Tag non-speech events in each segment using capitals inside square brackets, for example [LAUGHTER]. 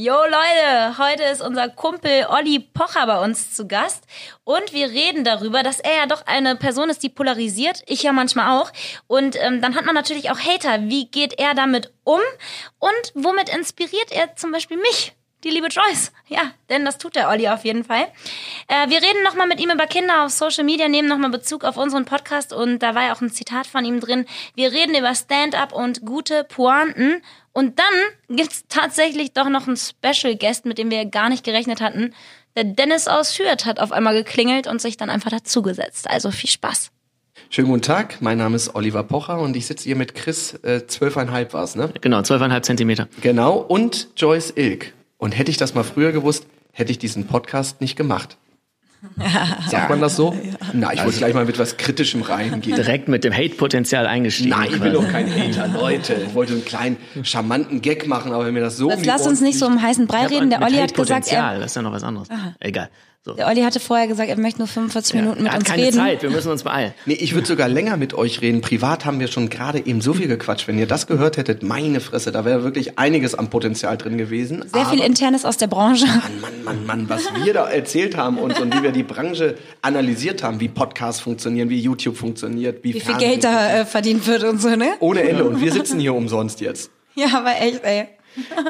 Jo Leute, heute ist unser Kumpel Olli Pocher bei uns zu Gast und wir reden darüber, dass er ja doch eine Person ist, die polarisiert, ich ja manchmal auch. Und ähm, dann hat man natürlich auch Hater. Wie geht er damit um und womit inspiriert er zum Beispiel mich? die liebe Joyce. Ja, denn das tut der Olli auf jeden Fall. Äh, wir reden nochmal mit ihm über Kinder auf Social Media, nehmen nochmal Bezug auf unseren Podcast und da war ja auch ein Zitat von ihm drin. Wir reden über Stand-up und gute Pointen. Und dann gibt's tatsächlich doch noch einen Special Guest, mit dem wir gar nicht gerechnet hatten. Der Dennis aus Hürth hat auf einmal geklingelt und sich dann einfach dazugesetzt. Also viel Spaß. Schönen guten Tag, mein Name ist Oliver Pocher und ich sitze hier mit Chris, äh, zwölfeinhalb äh, war's, ne? Genau, zwölfeinhalb Zentimeter. Genau, und Joyce Ilk. Und hätte ich das mal früher gewusst, hätte ich diesen Podcast nicht gemacht. [LAUGHS] Sagt man das so? Ja. Na, ich wollte gleich mal mit was Kritischem reingehen. Direkt mit dem Hate-Potenzial eingestiegen. Nein, ich bin doch kein Hater, Leute. Ich wollte einen kleinen, charmanten Gag machen, aber wenn mir das so... Jetzt lass uns nicht so um heißen Brei reden. Der Olli hat gesagt... Er, das ist ja noch was anderes. Aha. Egal. So. Der Olli hatte vorher gesagt, er möchte nur 45 ja, Minuten mit uns keine reden. Zeit, wir müssen uns beeilen. Nee, ich würde sogar länger mit euch reden. Privat haben wir schon gerade eben so viel gequatscht. Wenn ihr das gehört hättet, meine Fresse, da wäre wirklich einiges am Potenzial drin gewesen. Sehr Aber viel Internes aus der Branche. Mann, Mann, Mann, Mann, was wir da erzählt haben und, und wie wir die Branche analysiert haben, wie Podcasts funktionieren, wie YouTube funktioniert, wie, wie viel Geld da äh, verdient wird und so, ne? Ohne Ende. Und wir sitzen hier umsonst jetzt. Ja, aber echt, ey.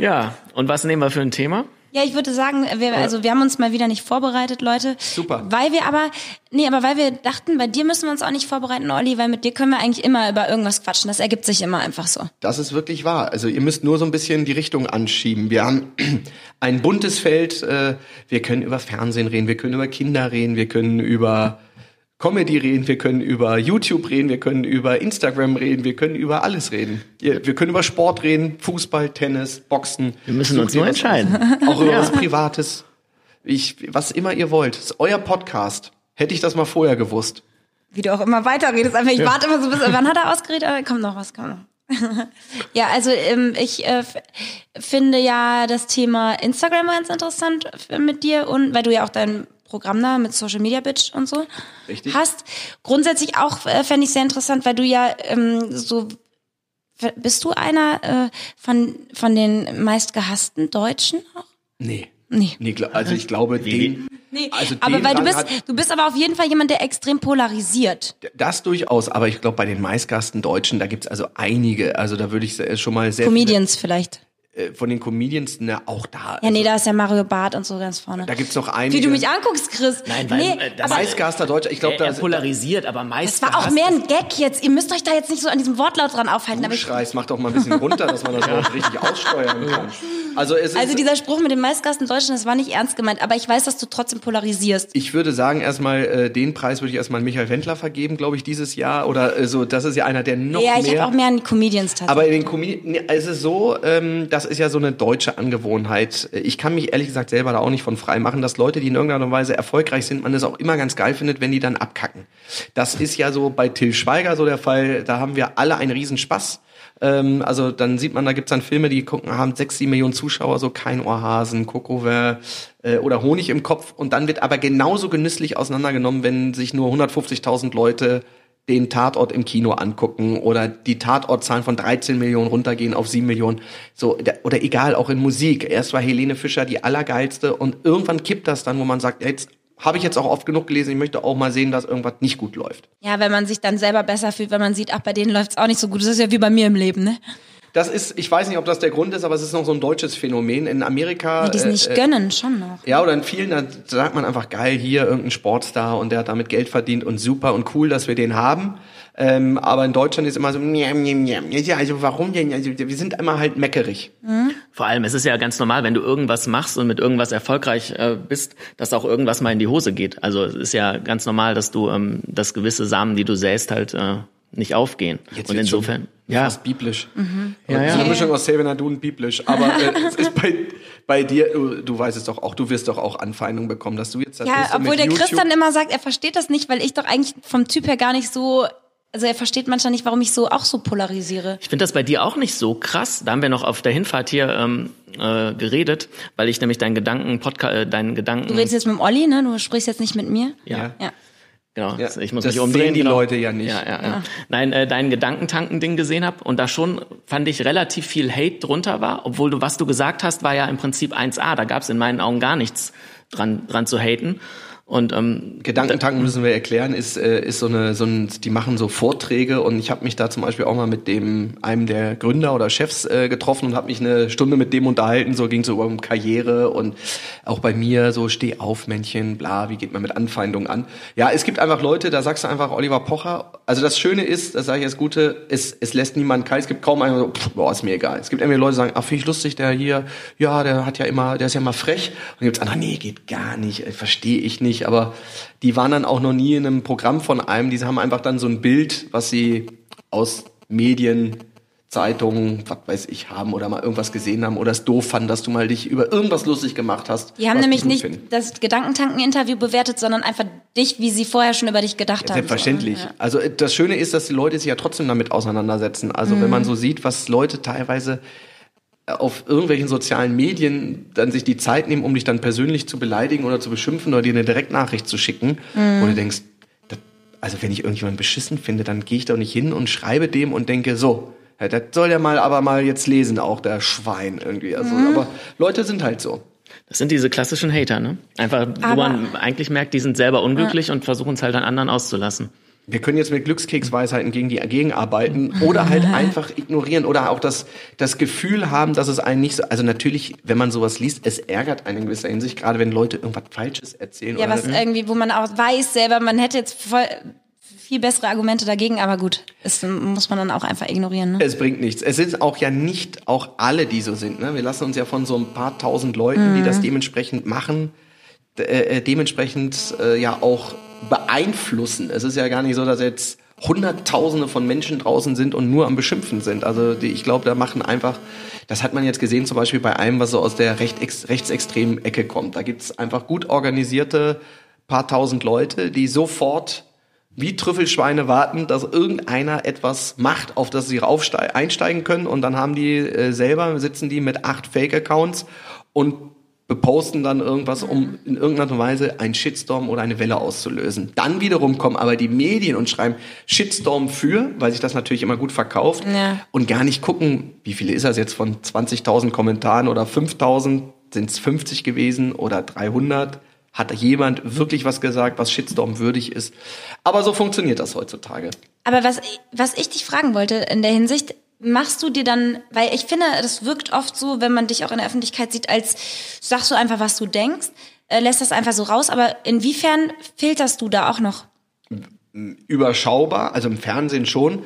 Ja, und was nehmen wir für ein Thema? Ja, ich würde sagen, wir, also wir haben uns mal wieder nicht vorbereitet, Leute. Super. Weil wir aber, nee, aber weil wir dachten, bei dir müssen wir uns auch nicht vorbereiten, Olli, weil mit dir können wir eigentlich immer über irgendwas quatschen. Das ergibt sich immer einfach so. Das ist wirklich wahr. Also ihr müsst nur so ein bisschen die Richtung anschieben. Wir haben [CLEARS THROAT] ein buntes Feld. Äh, wir können über Fernsehen reden, wir können über Kinder reden, wir können über Comedy reden, wir können über YouTube reden, wir können über Instagram reden, wir können über alles reden. Wir können über Sport reden, Fußball, Tennis, Boxen. Wir müssen uns nur entscheiden. Auch über ja. was Privates. Ich, was immer ihr wollt. Das ist euer Podcast. Hätte ich das mal vorher gewusst. Wie du auch immer weiterredest. Einfach, ich ja. warte immer so bis, wann hat er ausgeredet? Aber kommt noch was, kommt noch. [LAUGHS] ja, also ähm, ich äh, finde ja das Thema Instagram ganz interessant mit dir und weil du ja auch dein Programm da mit Social Media Bitch und so Richtig. hast. Grundsätzlich auch äh, fände ich sehr interessant, weil du ja ähm, so bist du einer äh, von von den meistgehassten Deutschen auch? Nee. Nee. nee also ich glaube, den. Nee, also aber weil du bist, du bist aber auf jeden Fall jemand, der extrem polarisiert. Das durchaus, aber ich glaube, bei den meistgehassten Deutschen, da gibt's also einige. Also da würde ich schon mal sehr. Comedians vielleicht. Äh, von den Comedians, ne, auch da. Ja, nee, also, da ist ja Mario Barth und so ganz vorne. Da gibt's noch einige. Wie du mich anguckst, Chris. Nein, weil, nee, äh, aber Meistgaster Deutscher, ich glaube, da ist polarisiert, aber meist. Das war auch mehr ein Gag jetzt. Ihr müsst euch da jetzt nicht so an diesem Wortlaut dran aufhalten. Du schreist, mach doch mal ein bisschen runter, dass man das auch richtig aussteuern kann. [LAUGHS] Also, es ist, also dieser Spruch mit dem Meistgasten Deutschen, das war nicht ernst gemeint, aber ich weiß, dass du trotzdem polarisierst. Ich würde sagen, erstmal äh, den Preis würde ich erstmal an Michael Wendler vergeben, glaube ich, dieses Jahr oder äh, so. Das ist ja einer der noch ja, mehr. Ja, ich habe auch mehr an die Comedians tatsächlich. Aber in den Comedians, es ist so, ähm, das ist ja so eine deutsche Angewohnheit. Ich kann mich ehrlich gesagt selber da auch nicht von frei machen, dass Leute, die in irgendeiner Weise erfolgreich sind, man es auch immer ganz geil findet, wenn die dann abkacken. Das ist ja so bei Till Schweiger so der Fall. Da haben wir alle einen Riesenspaß. Ähm, also dann sieht man, da gibt's dann Filme, die gucken, haben sechs, sieben Millionen Zuschauer, so kein Ohrhasen, Kokover äh, oder Honig im Kopf. Und dann wird aber genauso genüsslich auseinandergenommen, wenn sich nur 150.000 Leute den Tatort im Kino angucken oder die Tatortzahlen von 13 Millionen runtergehen auf 7 Millionen. So, oder egal, auch in Musik. Erst war Helene Fischer die allergeilste und irgendwann kippt das dann, wo man sagt, jetzt habe ich jetzt auch oft genug gelesen, ich möchte auch mal sehen, dass irgendwas nicht gut läuft. Ja, wenn man sich dann selber besser fühlt, wenn man sieht, ach, bei denen läuft's auch nicht so gut. Das ist ja wie bei mir im Leben, ne? Das ist, ich weiß nicht, ob das der Grund ist, aber es ist noch so ein deutsches Phänomen. In Amerika. Die, die es nicht äh, gönnen, schon noch. Ja, oder in vielen, da sagt man einfach geil, hier irgendein Sportstar und der hat damit Geld verdient und super und cool, dass wir den haben. Ähm, aber in Deutschland ist immer so, njam, njam, njam. ja, also warum denn? Also wir sind immer halt meckerig. Mhm. Vor allem, es ist ja ganz normal, wenn du irgendwas machst und mit irgendwas erfolgreich äh, bist, dass auch irgendwas mal in die Hose geht. Also es ist ja ganz normal, dass du, ähm, dass gewisse Samen, die du säst, halt äh, nicht aufgehen. Jetzt und insofern, ja, fast biblisch. Mhm. Ja, ja. Eine Mischung aus Saving und biblisch. Aber äh, es ist bei bei dir, du, du weißt es doch auch, du wirst doch auch Anfeindungen bekommen, dass du jetzt. Ja, obwohl der YouTube Christian immer sagt, er versteht das nicht, weil ich doch eigentlich vom Typ her gar nicht so also er versteht manchmal nicht, warum ich so auch so polarisiere. Ich finde das bei dir auch nicht so krass. Da haben wir noch auf der Hinfahrt hier ähm, äh, geredet, weil ich nämlich deinen Gedanken, Podcast, äh, deinen Gedanken. Du redest jetzt mit dem Olli, ne? Du sprichst jetzt nicht mit mir. Ja. ja. Genau, Ja, ich muss das mich umdrehen. sehen die genau. Leute ja nicht. Ja, ja, ja. Nein, äh, dein Gedankentanken-Ding gesehen hab und da schon fand ich relativ viel Hate drunter war, obwohl du was du gesagt hast, war ja im Prinzip 1A. Da gab es in meinen Augen gar nichts dran dran zu haten. Und ähm, Gedankentanken müssen wir erklären, ist, äh, ist so eine, so ein, die machen so Vorträge und ich habe mich da zum Beispiel auch mal mit dem einem der Gründer oder Chefs äh, getroffen und habe mich eine Stunde mit dem unterhalten. So ging so um Karriere und auch bei mir so steh auf Männchen, bla, wie geht man mit Anfeindungen an? Ja, es gibt einfach Leute, da sagst du einfach Oliver Pocher. Also das Schöne ist, das sage ich das Gute, es, es lässt niemand kalt. Es gibt kaum einen, so, pff, boah, ist mir egal. Es gibt irgendwie Leute, die sagen, ach, finde ich lustig, der hier, ja, der hat ja immer, der ist ja immer frech. Und dann gibt's andere, nee, geht gar nicht, äh, verstehe ich nicht. Aber die waren dann auch noch nie in einem Programm von einem. Die haben einfach dann so ein Bild, was sie aus Medien, Zeitungen, was weiß ich, haben oder mal irgendwas gesehen haben oder es doof fanden, dass du mal dich über irgendwas lustig gemacht hast. Die haben nämlich nicht finden. das Gedankentanken-Interview bewertet, sondern einfach dich, wie sie vorher schon über dich gedacht haben. Selbstverständlich. So, ja. Also äh, das Schöne ist, dass die Leute sich ja trotzdem damit auseinandersetzen. Also Mhm. wenn man so sieht, was Leute teilweise auf irgendwelchen sozialen Medien dann sich die Zeit nehmen, um dich dann persönlich zu beleidigen oder zu beschimpfen oder dir eine Direktnachricht zu schicken, Mhm. wo du denkst, das, also wenn ich irgendjemanden beschissen finde, dann gehe ich doch nicht hin und schreibe dem und denke, so, ja, das soll der mal aber mal jetzt lesen, auch der Schwein irgendwie. Also, Mhm. aber Leute sind halt so. das sind diese klassischen Hater, ne? Einfach, wo Aber- man eigentlich merkt, die sind selber unglücklich und versuchen es halt an anderen auszulassen. Wir können jetzt mit Glückskeksweisheiten gegen die gegenarbeiten oder halt [LAUGHS] einfach ignorieren oder auch das, das Gefühl haben, dass es einen nicht so, also natürlich, wenn man sowas liest, es ärgert einen in gewisser Hinsicht, gerade wenn Leute irgendwas Falsches erzählen. Ja, oder was irgendwie, wo man auch weiß selber, man hätte jetzt voll viel bessere Argumente dagegen, aber gut, das muss man dann auch einfach ignorieren. Ne? Es bringt nichts. Es sind auch ja nicht auch alle, die so sind. Ne? Wir lassen uns ja von so ein paar tausend Leuten, die das dementsprechend machen, äh, äh, dementsprechend äh, ja auch beeinflussen. Es ist ja gar nicht so, dass jetzt Hunderttausende von Menschen draußen sind und nur am Beschimpfen sind. Also die, ich glaube, da machen einfach, das hat man jetzt gesehen, zum Beispiel bei einem, was so aus der rechtex rechtsextremen Ecke kommt. Da gibt's einfach gut organisierte paar tausend Leute, die sofort wie Trüffelschweine warten, dass irgendeiner etwas macht, auf das sie einsteigen können und dann haben die äh, selber, sitzen die mit acht Fake-Accounts und beposten dann irgendwas, um in irgendeiner Weise einen Shitstorm oder eine Welle auszulösen. Dann wiederum kommen aber die Medien und schreiben Shitstorm für, weil sich das natürlich immer gut verkauft Ja. und gar nicht gucken, wie viele ist das jetzt von 20.000 Kommentaren oder 5.000, sind es 50 gewesen oder 300? Hat jemand wirklich was gesagt, was Shitstorm würdig ist? Aber so funktioniert das heutzutage. Aber was, was ich dich fragen wollte in der Hinsicht, machst du dir dann, weil ich finde, das wirkt oft so, wenn man dich auch in der Öffentlichkeit sieht, als sagst du einfach, was du denkst, äh, lässt das einfach so raus, aber inwiefern filterst du da auch noch? überschaubar, also im Fernsehen schon,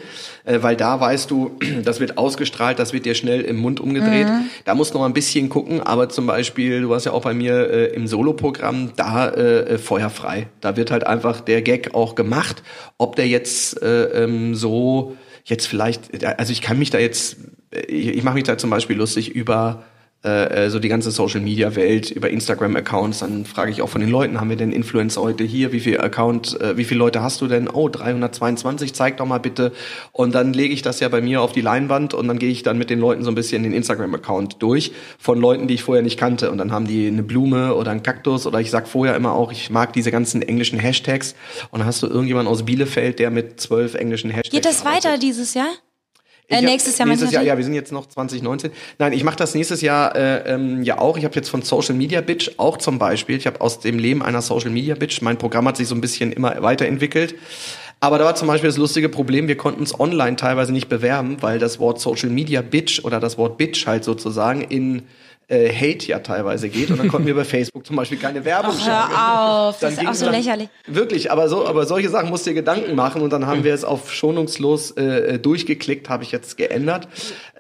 äh, weil da weißt du, [CLEARS THROAT] das wird ausgestrahlt, das wird dir schnell im Mund umgedreht. Da musst du noch ein bisschen gucken, aber zum Beispiel, du warst ja auch bei mir äh, im Soloprogramm, da äh, äh, feuerfrei. Da wird halt einfach der Gag auch gemacht, ob der jetzt äh, ähm, so jetzt vielleicht, also ich kann mich da jetzt, ich, ich mache mich da zum Beispiel lustig über äh, so die ganze Social Media Welt über Instagram Accounts, dann frage ich auch von den Leuten, haben wir denn Influencer heute hier, wie viel Account, äh, wie viele Leute hast du denn? Oh, 322, zeig doch mal bitte. Und dann lege ich das ja bei mir auf die Leinwand und dann gehe ich dann mit den Leuten so ein bisschen den Instagram Account durch von Leuten, die ich vorher nicht kannte und dann haben die eine Blume oder einen Kaktus oder ich sag vorher immer auch, ich mag diese ganzen englischen Hashtags und dann hast du irgendjemanden aus Bielefeld, der mit zwölf englischen Hashtags Geht das arbeitet. weiter dieses Jahr? Äh, nächstes Jahr nächstes Jahr, ja, wir sind jetzt noch 2019. Nein, ich mache das nächstes Jahr äh, ähm, ja auch. Ich habe jetzt von Social Media Bitch auch zum Beispiel. Ich habe aus dem Leben einer Social Media Bitch. Mein Programm hat sich so ein bisschen immer weiterentwickelt. Aber da war zum Beispiel das lustige Problem, wir konnten es online teilweise nicht bewerben, weil das Wort Social Media Bitch oder das Wort Bitch halt sozusagen in äh, Hate ja teilweise geht. Und dann konnten wir bei Facebook zum Beispiel keine Werbung Ach, hör auf, das Dann ist ging auch so dann- lächerlich. Wirklich, aber so, aber solche Sachen musst du dir Gedanken machen und dann haben wir es auf schonungslos äh, durchgeklickt, habe ich jetzt geändert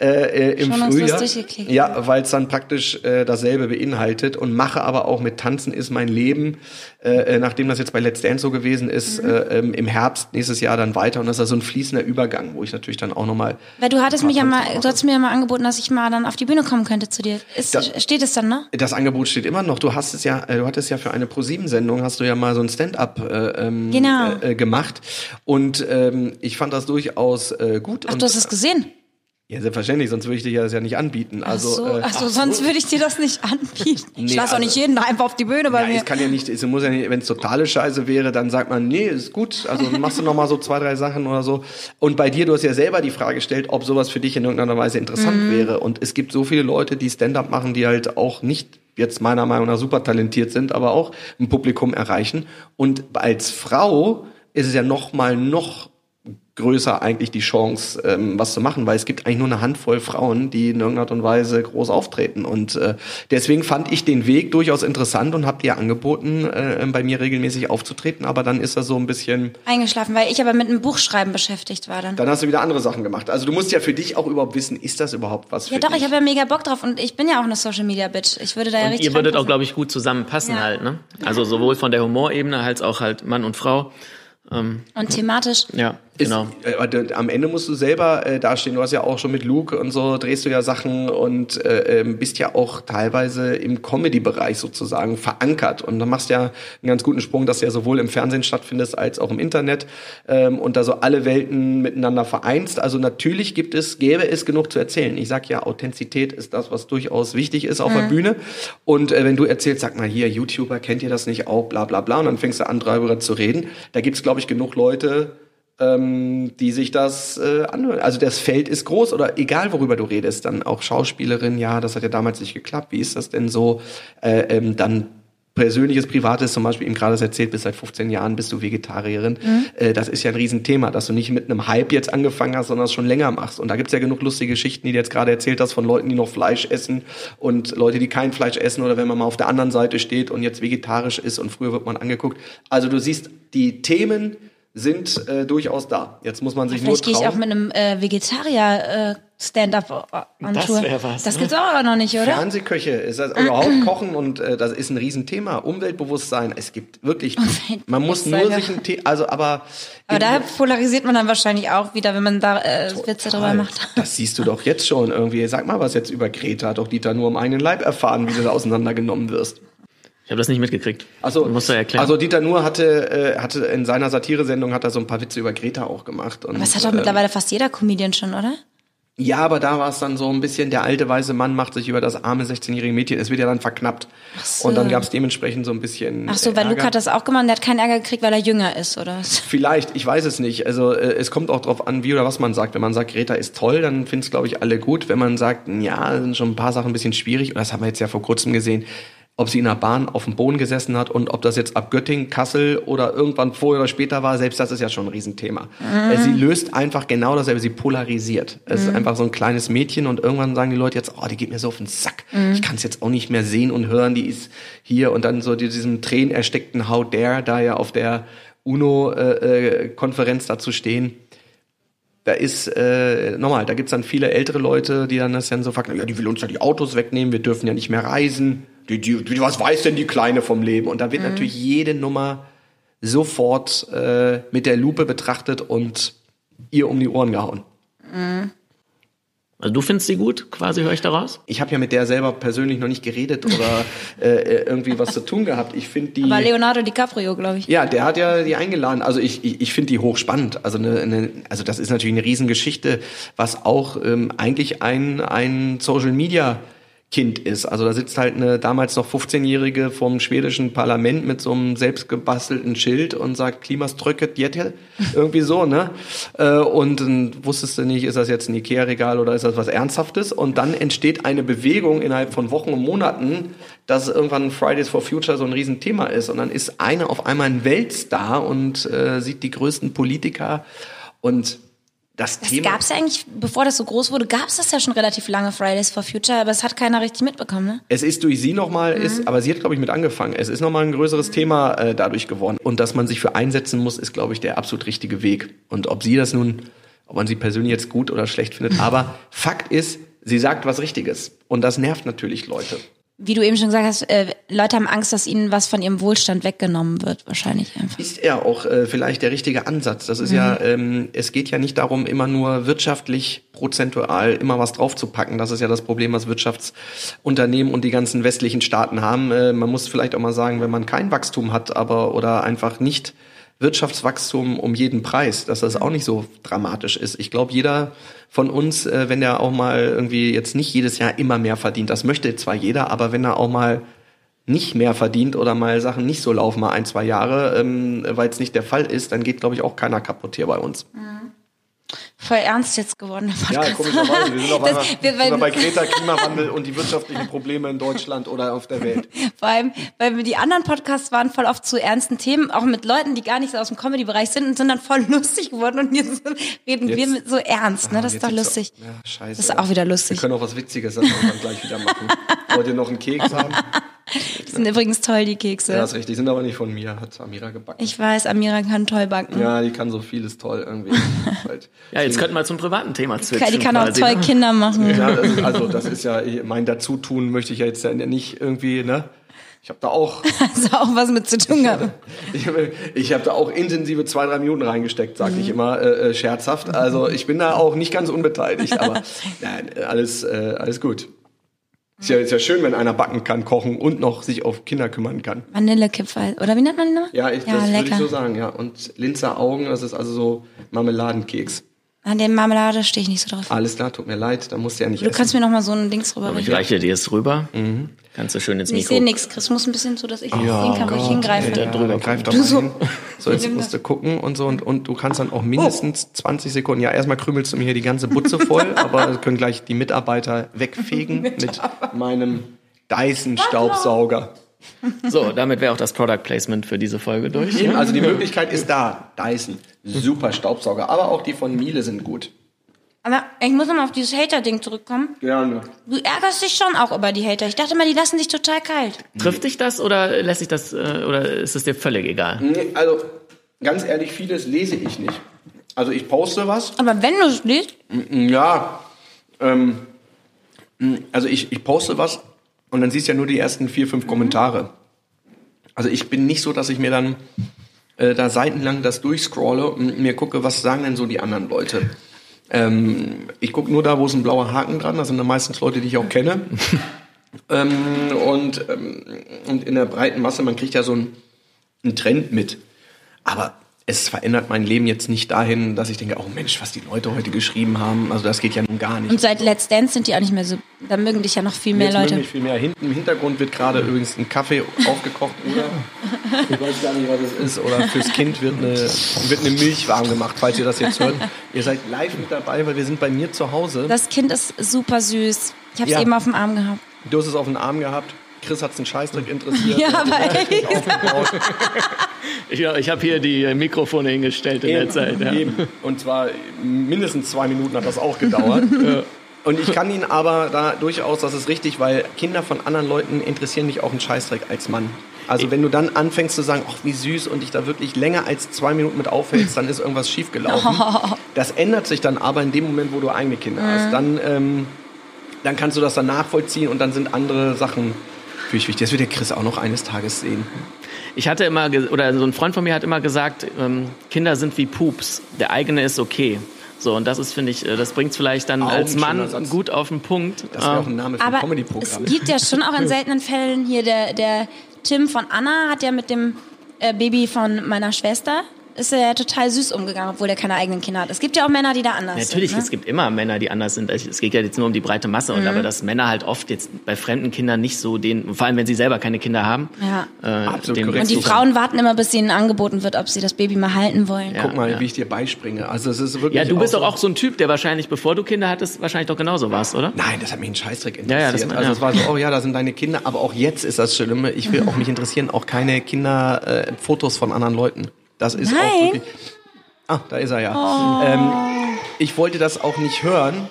äh, äh, im Schonungslos Frühjahr. durchgeklickt. Ja, weil es dann praktisch äh, dasselbe beinhaltet und mache aber auch mit Tanzen ist mein Leben, äh, äh, nachdem das jetzt bei Let's Dance so gewesen ist, Mhm. äh, ähm, im Herbst nächstes Jahr dann weiter und das ist so ein fließender Übergang, wo ich natürlich dann auch nochmal Weil du hattest mich ja mal, du hattest mir ja mal angeboten, dass ich mal dann auf die Bühne kommen könnte zu dir. Ist, Da- steht es dann, ne? das Angebot steht immer noch. Du hast es ja, äh, du hattest ja für eine Pro-7-Sendung hast du ja mal so ein Stand-up äh, ähm, Genau. äh, gemacht und ähm, ich fand das durchaus äh, gut. Ach, und, du hast es gesehen? Ja, selbstverständlich, sonst würde ich dir das ja nicht anbieten. Also, ach so, äh, ach so sonst würde ich dir das nicht anbieten. ich Nee, lasse auch also- nicht jeden da einfach auf die Bühne bei ja, mir. es kann ja nicht, es muss ja nicht, wenn es totale Scheiße wäre, dann sagt man, nee, ist gut, also machst du noch mal so zwei, drei Sachen oder so. Und bei dir, du hast ja selber die Frage gestellt, ob sowas für dich in irgendeiner Weise interessant Mhm. wäre. Und es gibt so viele Leute, die Stand-up machen, die halt auch nicht jetzt meiner Meinung nach super talentiert sind, aber auch ein Publikum erreichen. Und als Frau ist es ja noch mal noch größer eigentlich die Chance, ähm, was zu machen, weil es gibt eigentlich nur eine Handvoll Frauen, die in irgendeiner Art und Weise groß auftreten. Und äh, deswegen fand ich den Weg durchaus interessant und habe dir angeboten, äh, bei mir regelmäßig aufzutreten. Aber dann ist er so ein bisschen, Eingeschlafen, weil ich aber mit einem Buchschreiben beschäftigt war dann. dann hast du wieder andere Sachen gemacht. Also du musst ja für dich auch überhaupt wissen, ist das überhaupt was für Ja doch, dich? ich habe ja mega Bock drauf und ich bin ja auch eine Social Media Bitch. Ich würde da ja Und richtig ihr würdet auch, glaube ich, gut zusammenpassen Ja. halt, ne? Also sowohl von der Humorebene als auch halt Mann und Frau. und thematisch. Ja, Ist, genau. äh, aber d- am Ende musst du selber äh, dastehen. Du hast ja auch schon mit Luke und so drehst du ja Sachen und äh, ähm, bist ja auch teilweise im Comedy-Bereich sozusagen verankert. Und dann machst du ja einen ganz guten Sprung, dass du ja sowohl im Fernsehen stattfindest als auch im Internet ähm, und da so alle Welten miteinander vereinst. Also natürlich gibt es, gäbe es genug zu erzählen. Ich sag ja, Authentizität ist das, was durchaus wichtig ist auf der Bühne. Und äh, wenn du erzählst, sag mal hier, YouTuber, kennt ihr das nicht auch, bla bla bla, und dann fängst du an, darüber zu reden. Da gibt's, glaube ich, genug Leute, ähm, die sich das äh, anhören. Also das Feld ist groß oder egal worüber du redest, dann auch Schauspielerin, ja, das hat ja damals nicht geklappt. Wie ist das denn so? Äh, ähm, dann persönliches, privates, zum Beispiel eben gerade das erzählt, bis seit 15 Jahren bist du Vegetarierin. Äh, das ist ja ein Riesenthema, dass du nicht mit einem Hype jetzt angefangen hast, sondern es schon länger machst. Und da gibt's ja genug lustige Geschichten, die du jetzt gerade erzählt hast, von Leuten, die noch Fleisch essen und Leute, die kein Fleisch essen oder wenn man mal auf der anderen Seite steht und jetzt vegetarisch ist und früher wird man angeguckt. Also du siehst, die Themen sind äh, durchaus da. Jetzt muss man sich Vielleicht gehe nur ich trauen. auch mit einem äh, Vegetarier äh, Stand-up äh, on Das Tour. wär was, das ne? gibt's auch aber noch nicht, oder? Fernsehköche, ist das [CLEARS THROAT] überhaupt Kochen und äh, das ist ein Riesenthema. Umweltbewusstsein, es gibt wirklich, man muss nur sich ein Thema, also aber, Aber da polarisiert man dann wahrscheinlich auch wieder, wenn man da äh, Witze drüber macht. [LAUGHS] Das siehst du doch jetzt schon irgendwie. Sag mal was jetzt über Greta, hat doch Dieter nur am eigenen Leib erfahren, wie du da auseinandergenommen wirst. Ich habe das nicht mitgekriegt. Also, musst du erklären. also Dieter Nuhr hatte, äh, hatte in seiner Satiresendung hat er so ein paar Witze über Greta auch gemacht. Und, Aber das hat doch äh, mittlerweile fast jeder Comedian schon, oder? Ja, aber da war es dann so ein bisschen, der alte weise Mann macht sich über das arme 16-jährige Mädchen, es wird ja dann verknappt. so. Und dann gab es dementsprechend so ein bisschen. Ach so, weil Luke hat das auch gemacht, der hat keinen Ärger gekriegt, weil er jünger ist, oder? [LAUGHS] Vielleicht, ich weiß es nicht. Also äh, es kommt auch drauf an, wie oder was man sagt. Wenn man sagt, Greta ist toll, dann finden es, glaube ich, alle gut. Wenn man sagt, ja, sind schon ein paar Sachen ein bisschen schwierig, und das haben wir jetzt ja vor kurzem gesehen, ob sie in der Bahn auf dem Boden gesessen hat und ob das jetzt ab Göttingen, Kassel oder irgendwann vorher oder später war, selbst das ist ja schon ein Riesenthema. Äh, Sie löst einfach genau dasselbe, sie polarisiert. Es ist einfach so ein kleines Mädchen und irgendwann sagen die Leute jetzt, oh, die geht mir so auf den Sack. Ich kann es jetzt auch nicht mehr sehen und hören, die ist hier und dann so die- diesem tränenersteckten How Dare da ja auf der UNO-Konferenz dazu stehen. Da ist, äh, nochmal, da gibt's dann viele ältere Leute, die dann das dann so fragen, ja, die will uns ja die Autos wegnehmen, wir dürfen ja nicht mehr reisen. Die, die, die, was weiß denn die Kleine vom Leben? Und da wird natürlich jede Nummer sofort äh, mit der Lupe betrachtet und ihr um die Ohren gehauen. Also du findest sie gut, quasi höre ich daraus? Ich habe ja mit der selber persönlich noch nicht geredet oder [LAUGHS] äh, irgendwie was zu tun gehabt. Ich finde die. Aber Leonardo DiCaprio, glaube ich. Ja, der hat ja die eingeladen. Also ich, ich, ich finde die hochspannend. Also eine, eine, also das ist natürlich eine Riesengeschichte, was auch ähm, eigentlich ein, ein Social Media Kind ist. Also da sitzt halt eine damals noch 15-Jährige vom schwedischen Parlament mit so einem selbstgebastelten Schild und sagt, Klimaströcket jette, [LAUGHS] irgendwie so, ne? Äh, Und dann wusstest du nicht, ist das jetzt ein Ikea-Regal oder ist das was Ernsthaftes? Und dann entsteht eine Bewegung innerhalb von Wochen und Monaten, dass irgendwann Fridays for Future so ein Riesenthema ist. Und dann ist eine auf einmal ein Weltstar und äh, sieht die größten Politiker und das, Das Thema. gab's ja eigentlich, bevor das so groß wurde, gab's das ja schon relativ lange, Fridays for Future, aber es hat keiner richtig mitbekommen, ne? Es ist durch sie nochmal, Mhm. ist, aber sie hat, glaube ich, mit angefangen. Es ist nochmal ein größeres Thema äh, dadurch geworden. Und dass man sich für einsetzen muss, ist, glaube ich, der absolut richtige Weg. Und ob sie das nun, ob man sie persönlich jetzt gut oder schlecht findet, [LAUGHS] aber Fakt ist, sie sagt was Richtiges. Und das nervt natürlich Leute. Wie du eben schon gesagt hast, äh, Leute haben Angst, dass ihnen was von ihrem Wohlstand weggenommen wird, wahrscheinlich einfach. Ist ja auch äh, vielleicht der richtige Ansatz. Das ist ja, ähm, es geht ja nicht darum, immer nur wirtschaftlich prozentual immer was draufzupacken. Das ist ja das Problem, was Wirtschaftsunternehmen und die ganzen westlichen Staaten haben. Äh, man muss vielleicht auch mal sagen, wenn man kein Wachstum hat, aber oder einfach nicht Wirtschaftswachstum um jeden Preis, dass das auch nicht so dramatisch ist. Ich glaube, jeder von uns, äh, wenn er auch mal irgendwie jetzt nicht jedes Jahr immer mehr verdient, das möchte zwar jeder, aber wenn er auch mal nicht mehr verdient oder mal Sachen nicht so laufen, mal ein, zwei Jahre, ähm, weil es nicht der Fall ist, dann geht, glaube ich, auch keiner kaputt hier bei uns. Voll ernst jetzt geworden, der Ja, Podcast. komischerweise. Wir sind auf [LAUGHS] Das- einmal wir- weil- wir bei Greta, Klimawandel und die wirtschaftlichen Probleme in Deutschland oder auf der Welt. [LAUGHS] Vor allem, weil wir die anderen Podcasts waren voll oft zu ernsten Themen, auch mit Leuten, die gar nicht so aus dem Comedy-Bereich sind und sind dann voll [LAUGHS] lustig geworden und jetzt reden wir Jetzt- mit so ernst, ne? Das Ah, ist doch lustig. sitzt- Ja, scheiße. Das ist auch wieder Wir lustig. können auch was Witziges dann gleich wieder machen. Wollt ihr noch einen Keks haben? [LAUGHS] Die sind übrigens toll, die Kekse. Ja, das ist richtig. Die sind aber nicht von mir. Hat Amira gebacken. ich weiß, Amira kann toll backen. ja, die kann so vieles toll irgendwie. [LAUGHS] Halt. Ja, jetzt könnten wir zum privaten Thema switchen. die kann auch quasi, toll ne? Kinder machen. Ja, das ist, also das ist ja mein Dazutun möchte ich ja jetzt ja nicht irgendwie, ne? Ich habe da auch, [LAUGHS] Das hat auch was mit zu tun gehabt. ich, ich habe da auch intensive zwei drei Minuten reingesteckt, sage ich immer äh, äh, scherzhaft. Also ich bin da auch nicht ganz unbeteiligt, aber nein, alles äh, alles gut. Ist ja, ist ja schön, wenn einer backen kann, kochen und noch sich auf Kinder kümmern kann. Vanillekipferl. Oder wie nennt man die noch? Ja, ich, ja das würde lecker. ich so sagen, ja. Und Linzer Augen, das ist also so Marmeladenkeks. An der Marmelade stehe ich nicht so drauf. Alles klar, tut mir leid, da musst du ja nicht Du essen. kannst mir noch mal so ein Dings rüber Ich reiche dir es rüber. Kannst du schön ins Ich Mikro. sehe nichts, Chris. Du musst ein bisschen so, dass ich Ja, sehen kann, wo ich hingreife. Alter, drüber Dann greif doch Du mal so- hin. So, jetzt musst du gucken und so und, und du kannst dann auch mindestens 20 Sekunden, ja, erstmal krümelst du mir hier die ganze Butze [LAUGHS] voll, aber das können gleich die Mitarbeiter wegfegen [LAUGHS] mit meinem Dyson-Staubsauger. So, damit wäre auch das Product Placement für diese Folge durch. Also die Möglichkeit ist da. Dyson, super Staubsauger, aber auch die von Miele sind gut. Aber ich muss noch mal auf dieses Hater-Ding zurückkommen. Gerne. Du ärgerst dich schon auch über die Hater. Ich dachte mal, die lassen dich total kalt. Trifft dich das oder lässt sich das, äh, oder ist es dir völlig egal? Nee, Also, ganz ehrlich, vieles lese ich nicht. Also ich poste was, Aber wenn du es liest, Ja, ähm, also ich, ich poste was und dann siehst du ja nur die ersten vier, fünf Kommentare. Also ich bin nicht so, dass ich mir dann äh, da seitenlang das durchscrolle und mir gucke, was sagen denn so die anderen Leute. Ähm, ich gucke nur da, wo ist ein blauer Haken dran, das sind dann meistens Leute, die ich auch kenne. [LAUGHS] ähm, und, ähm, und in der breiten Masse, man kriegt ja so einen, einen Trend mit. Aber es verändert mein Leben jetzt nicht dahin, dass ich denke, oh Mensch, was die Leute heute geschrieben haben. Also das geht ja nun gar nicht. und seit Let's Dance sind die auch nicht mehr so, da mögen dich ja noch viel mehr Jetzt mögen Leute. mich viel mehr. Hinten im Hintergrund wird gerade übrigens ein Kaffee aufgekocht oder ich weiß gar nicht, was es ist. Oder fürs Kind wird eine, wird eine Milch warm gemacht, falls ihr das jetzt hört. Ihr seid live mit dabei, weil wir sind bei mir zu Hause. Das Kind ist super süß. Ich habe es Ja. eben auf dem Arm gehabt. Du hast es auf den Arm gehabt. Chris hat es einen Scheißdreck interessiert. Ja, aber echt. Ich, ich habe hier die Mikrofone hingestellt in der Zeit. Ja. Eben. Und zwar mindestens zwei Minuten hat das auch gedauert. [LAUGHS] Und ich kann ihn aber da durchaus, das ist richtig, weil Kinder von anderen Leuten interessieren dich auch einen Scheißdreck als Mann. Also wenn du dann anfängst zu sagen, ach wie süß und dich da wirklich länger als zwei Minuten mit aufhältst, dann ist irgendwas schiefgelaufen. [LAUGHS] Das ändert sich dann aber in dem Moment, wo du eigene Kinder hast. Dann, ähm, dann kannst du das dann nachvollziehen und dann sind andere Sachen für wichtig. Das wird der Chris auch noch eines Tages sehen. Ich hatte immer, oder so ein Freund von mir hat immer gesagt, ähm, Kinder sind wie Pups. Der eigene ist okay. So, und das ist, finde ich, äh, das bringt's vielleicht dann Auch ein als Mann gut auf den Punkt. Das wäre auch Ähm, ein Name für ein Aber Comedy-Programm. es gibt ja schon auch in seltenen Fällen hier der, der Tim von Anna hat ja mit dem äh, Baby von meiner Schwester ist er ja total süß umgegangen, obwohl er keine eigenen Kinder hat. Es gibt ja auch Männer, die da anders Natürlich, sind. Ne? es gibt immer Männer, die anders sind. Es geht ja jetzt nur um die breite Masse. Mhm. Und aber dass Männer halt oft jetzt bei fremden Kindern nicht so den, vor allem wenn sie selber keine Kinder haben, Ja. äh, Absolut korrekt. Und die. Frauen warten immer, bis ihnen angeboten wird, ob sie das Baby mal halten wollen. Ja. Guck mal, ja. wie ich dir beispringe. Also es ist wirklich Ja, du bist doch auch so ein Typ, der wahrscheinlich, bevor du Kinder hattest, wahrscheinlich doch genauso warst, oder? Nein, das hat mich einen Scheißdreck Ja, ja, interessiert. das- also ja. es war so, oh ja, da sind deine Kinder, aber auch jetzt ist das Schlimme. Ich will auch mich [LAUGHS] interessieren, auch keine Kinder, äh, Fotos von anderen Leuten. Das ist auch Nein. wirklich. Ah, da ist er ja. Ähm, ich wollte das auch nicht hören.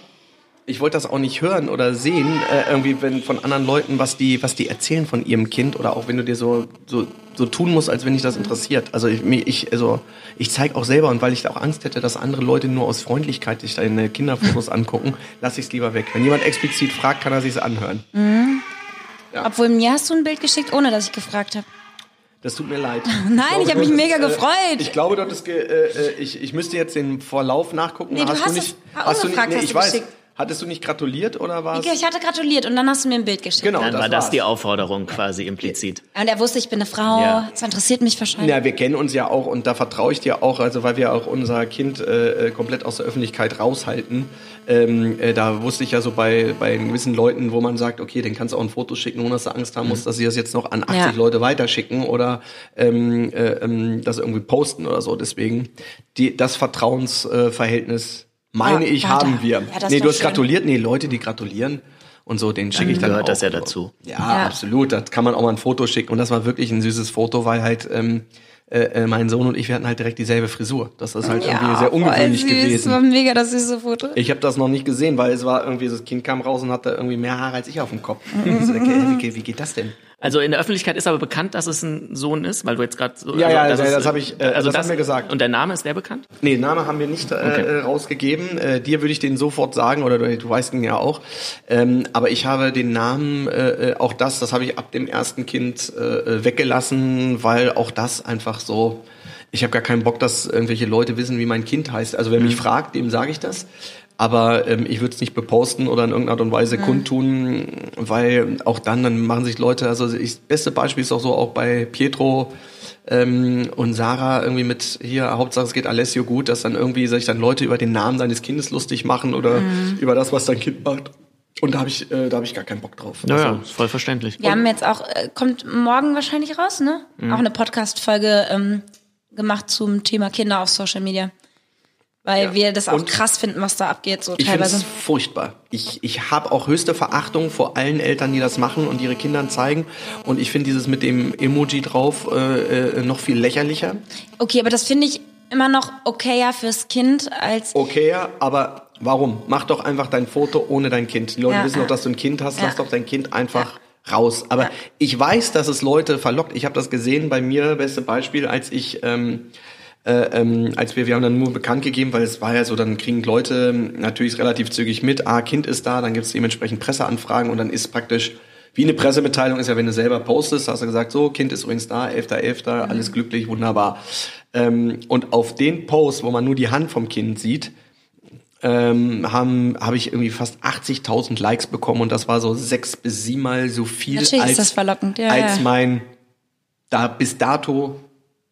Ich wollte das auch nicht hören oder sehen, äh, irgendwie, wenn von anderen Leuten, was die, was die erzählen von ihrem Kind oder auch wenn du dir so, so, so tun musst, als wenn dich das interessiert. Also ich, ich, also ich zeige auch selber und weil ich da auch Angst hätte, dass andere Leute nur aus Freundlichkeit sich deine Kinderfotos [LAUGHS] angucken, lasse ich es lieber weg. Wenn jemand explizit fragt, kann er sich's anhören. Obwohl mir hast du ein Bild geschickt, ohne dass ich gefragt habe. Das tut mir leid. [LAUGHS] Nein, ich habe mich du mega hattest, gefreut. Äh, ich glaube, du hattest ge äh, äh, ich, ich müsste jetzt den Vorlauf nachgucken. Nee, du hast nicht, es- ah, hast du nicht, nee, hast ich du weiß. geschickt. Hattest du nicht gratuliert oder war Ich hatte gratuliert und dann hast du mir ein Bild geschickt. Genau, Dann das war das war's. die Aufforderung quasi implizit. Und er wusste, ich bin eine Frau. Ja. Das interessiert mich wahrscheinlich. Ja, wir kennen uns ja auch und da vertraue ich dir auch, also weil wir auch unser Kind äh, äh, komplett aus der Öffentlichkeit raushalten. Ähm, äh, da wusste ich ja so bei, bei gewissen Leuten, wo man sagt, okay, den kannst du auch ein Foto schicken, ohne dass du Angst haben musst, dass sie das jetzt noch an 80 Ja. Leute weiterschicken oder ähm, äh, ähm, das irgendwie posten oder so. Deswegen, die, das Vertrauensverhältnis, meine Ja, ich, ja, haben da- wir. ja, das nee, du hast schön. gratuliert, nee, Leute, die gratulieren und so, den schicke ich dann gehört auch. das ja dazu. Ja, Ja. absolut. Das kann man auch mal ein Foto schicken. Und das war wirklich ein süßes Foto, weil halt ähm, äh, äh, mein Sohn und ich, wir hatten halt direkt dieselbe Frisur. Das ist halt irgendwie sehr ungewöhnlich Das war gewesen. mega das süße Foto. Ich habe das noch nicht gesehen, weil es war irgendwie, das Kind kam raus und hatte irgendwie mehr Haare als ich auf dem Kopf. [LAUGHS] Ich so, okay, wie, wie geht das denn? Also in der Öffentlichkeit ist aber bekannt, dass es ein Sohn ist, weil du jetzt gerade so. Ja, ja, dass ja, das hab ich, äh, das haben wir gesagt. Und der Name ist der bekannt? Nee, Name haben wir nicht äh, äh, rausgegeben. Äh, dir würde ich den sofort sagen, oder du, du weißt ihn ja auch. Ähm, aber ich habe den Namen, äh, äh, auch das, das habe ich ab dem ersten Kind äh, äh, weggelassen, weil auch das einfach so, ich habe gar keinen Bock, dass irgendwelche Leute wissen, wie mein Kind heißt. Also wer mich fragt, dem sage ich das. Aber ähm, ich würde es nicht beposten oder in irgendeiner Art und Weise kundtun, weil auch dann, dann machen sich Leute, also ich, das beste Beispiel ist auch so auch bei Pietro, ähm, und Sarah irgendwie mit hier, Hauptsache es geht Alessio gut, dass dann irgendwie sich dann Leute über den Namen seines Kindes lustig machen oder über das, was dein Kind macht. Und da habe ich, äh, da habe ich gar keinen Bock drauf. Ja, ja, Also, ist voll verständlich. Wir haben jetzt auch, äh, kommt morgen wahrscheinlich raus, ne? Mhm. Auch eine Podcast-Folge ähm, gemacht zum Thema Kinder auf Social Media. Weil Ja. wir das auch Und krass finden, was da abgeht, so ich finde teilweise. es furchtbar. Ich, ich habe auch höchste Verachtung vor allen Eltern, die das machen und ihre Kindern zeigen. Und ich finde dieses mit dem Emoji drauf äh, äh, noch viel lächerlicher. Okay, aber das finde ich immer noch okayer fürs Kind als. Okay, ja, aber warum? Mach doch einfach dein Foto ohne dein Kind. Die Leute Ja, wissen doch, dass du ein Kind hast. Ja. Lass doch dein Kind einfach raus. Aber ich weiß, dass es Leute verlockt. Ich habe das gesehen bei mir, beste Beispiel, als ich... Ähm, äh, ähm, als wir, wir haben dann nur bekannt gegeben, weil es war ja so, dann kriegen Leute natürlich relativ zügig mit, ah, Kind ist da, dann gibt es dementsprechend Presseanfragen und dann ist praktisch, wie eine Pressemitteilung ist ja, wenn du selber postest, hast du gesagt, so, Kind ist übrigens da, 11.11., alles glücklich, wunderbar. Ähm, und auf den Post, wo man nur die Hand vom Kind sieht, ähm, haben habe ich irgendwie fast 80.000 Likes bekommen und das war so sechs bis siebenmal so viel Natürlich ist als, ja, als mein da bis dato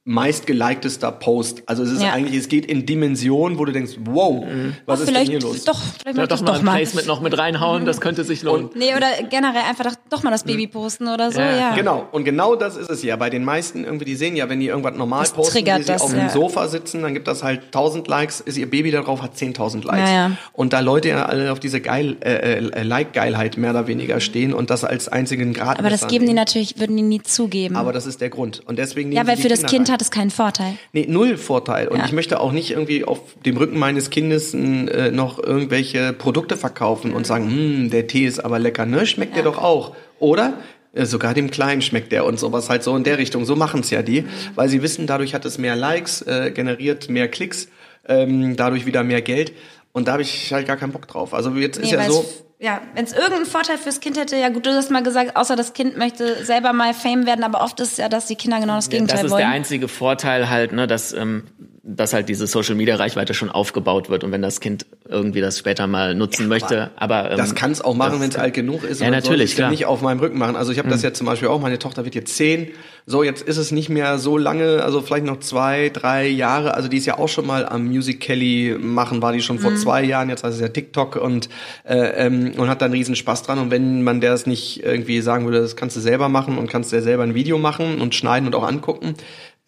meist gelikedester Post. Also es ist Ja. eigentlich, es geht in Dimensionen, wo du denkst, wow, was Oh, ist denn hier los? doch, vielleicht Ja, doch das mal doch ein mal. Placement noch mit reinhauen, das könnte sich lohnen. Nee, oder generell einfach doch, doch mal das Baby posten oder so, Ja, ja. Genau, und genau das ist es ja. Bei den meisten irgendwie, die sehen ja, wenn die irgendwas normal Das posten, wie sie das, auf ja. dem Sofa sitzen, dann gibt das halt 1000 Likes, ist ihr Baby da drauf, hat 10.000 Likes. Ja, ja. Und da Leute ja alle auf diese Geil, äh, äh, Like-Geilheit mehr oder weniger stehen und das als einzigen Grad. Aber das geben die natürlich, würden die nie zugeben. Aber das ist der Grund. Und deswegen ja, weil für die das Kind rein. Hat es keinen Vorteil. Nee, null Vorteil. Und Ja. ich möchte auch nicht irgendwie auf dem Rücken meines Kindes äh, noch irgendwelche Produkte verkaufen und sagen, hm, der Tee ist aber lecker, ne? Schmeckt der doch auch. Oder? Äh, Sogar dem Kleinen schmeckt der und sowas halt so in der Richtung. So machen's ja die, weil sie wissen, dadurch hat es mehr Likes, äh, generiert mehr Klicks, ähm, dadurch wieder mehr Geld. Und da habe ich halt gar keinen Bock drauf. Also jetzt ist Nee, ja weil's- so, Ja, wenn es irgendeinen Vorteil fürs Kind hätte, ja gut, du hast mal gesagt, außer das Kind möchte selber mal Fame werden, aber oft ist ja, dass die Kinder genau das Gegenteil Das ist wollen. der einzige Vorteil halt, ne, dass, ähm, dass halt diese Social Media Reichweite schon aufgebaut wird und wenn das Kind irgendwie das später mal nutzen möchte, aber ähm, Das kann es auch machen, das- wenn es alt genug ist. Ja, natürlich, ja klar. nicht auf meinem Rücken machen. Also ich habe das jetzt zum Beispiel auch, meine Tochter wird jetzt zehn. So, jetzt ist es nicht mehr so lange, also vielleicht noch zwei, drei Jahre. Also die ist ja auch schon mal am Music Kelly machen, war die schon vor zwei Jahren, jetzt heißt es ja TikTok und, äh, ähm, und hat da einen riesen Spaß dran. Und wenn man der es nicht irgendwie sagen würde, das kannst du selber machen und kannst dir selber ein Video machen und schneiden und auch angucken.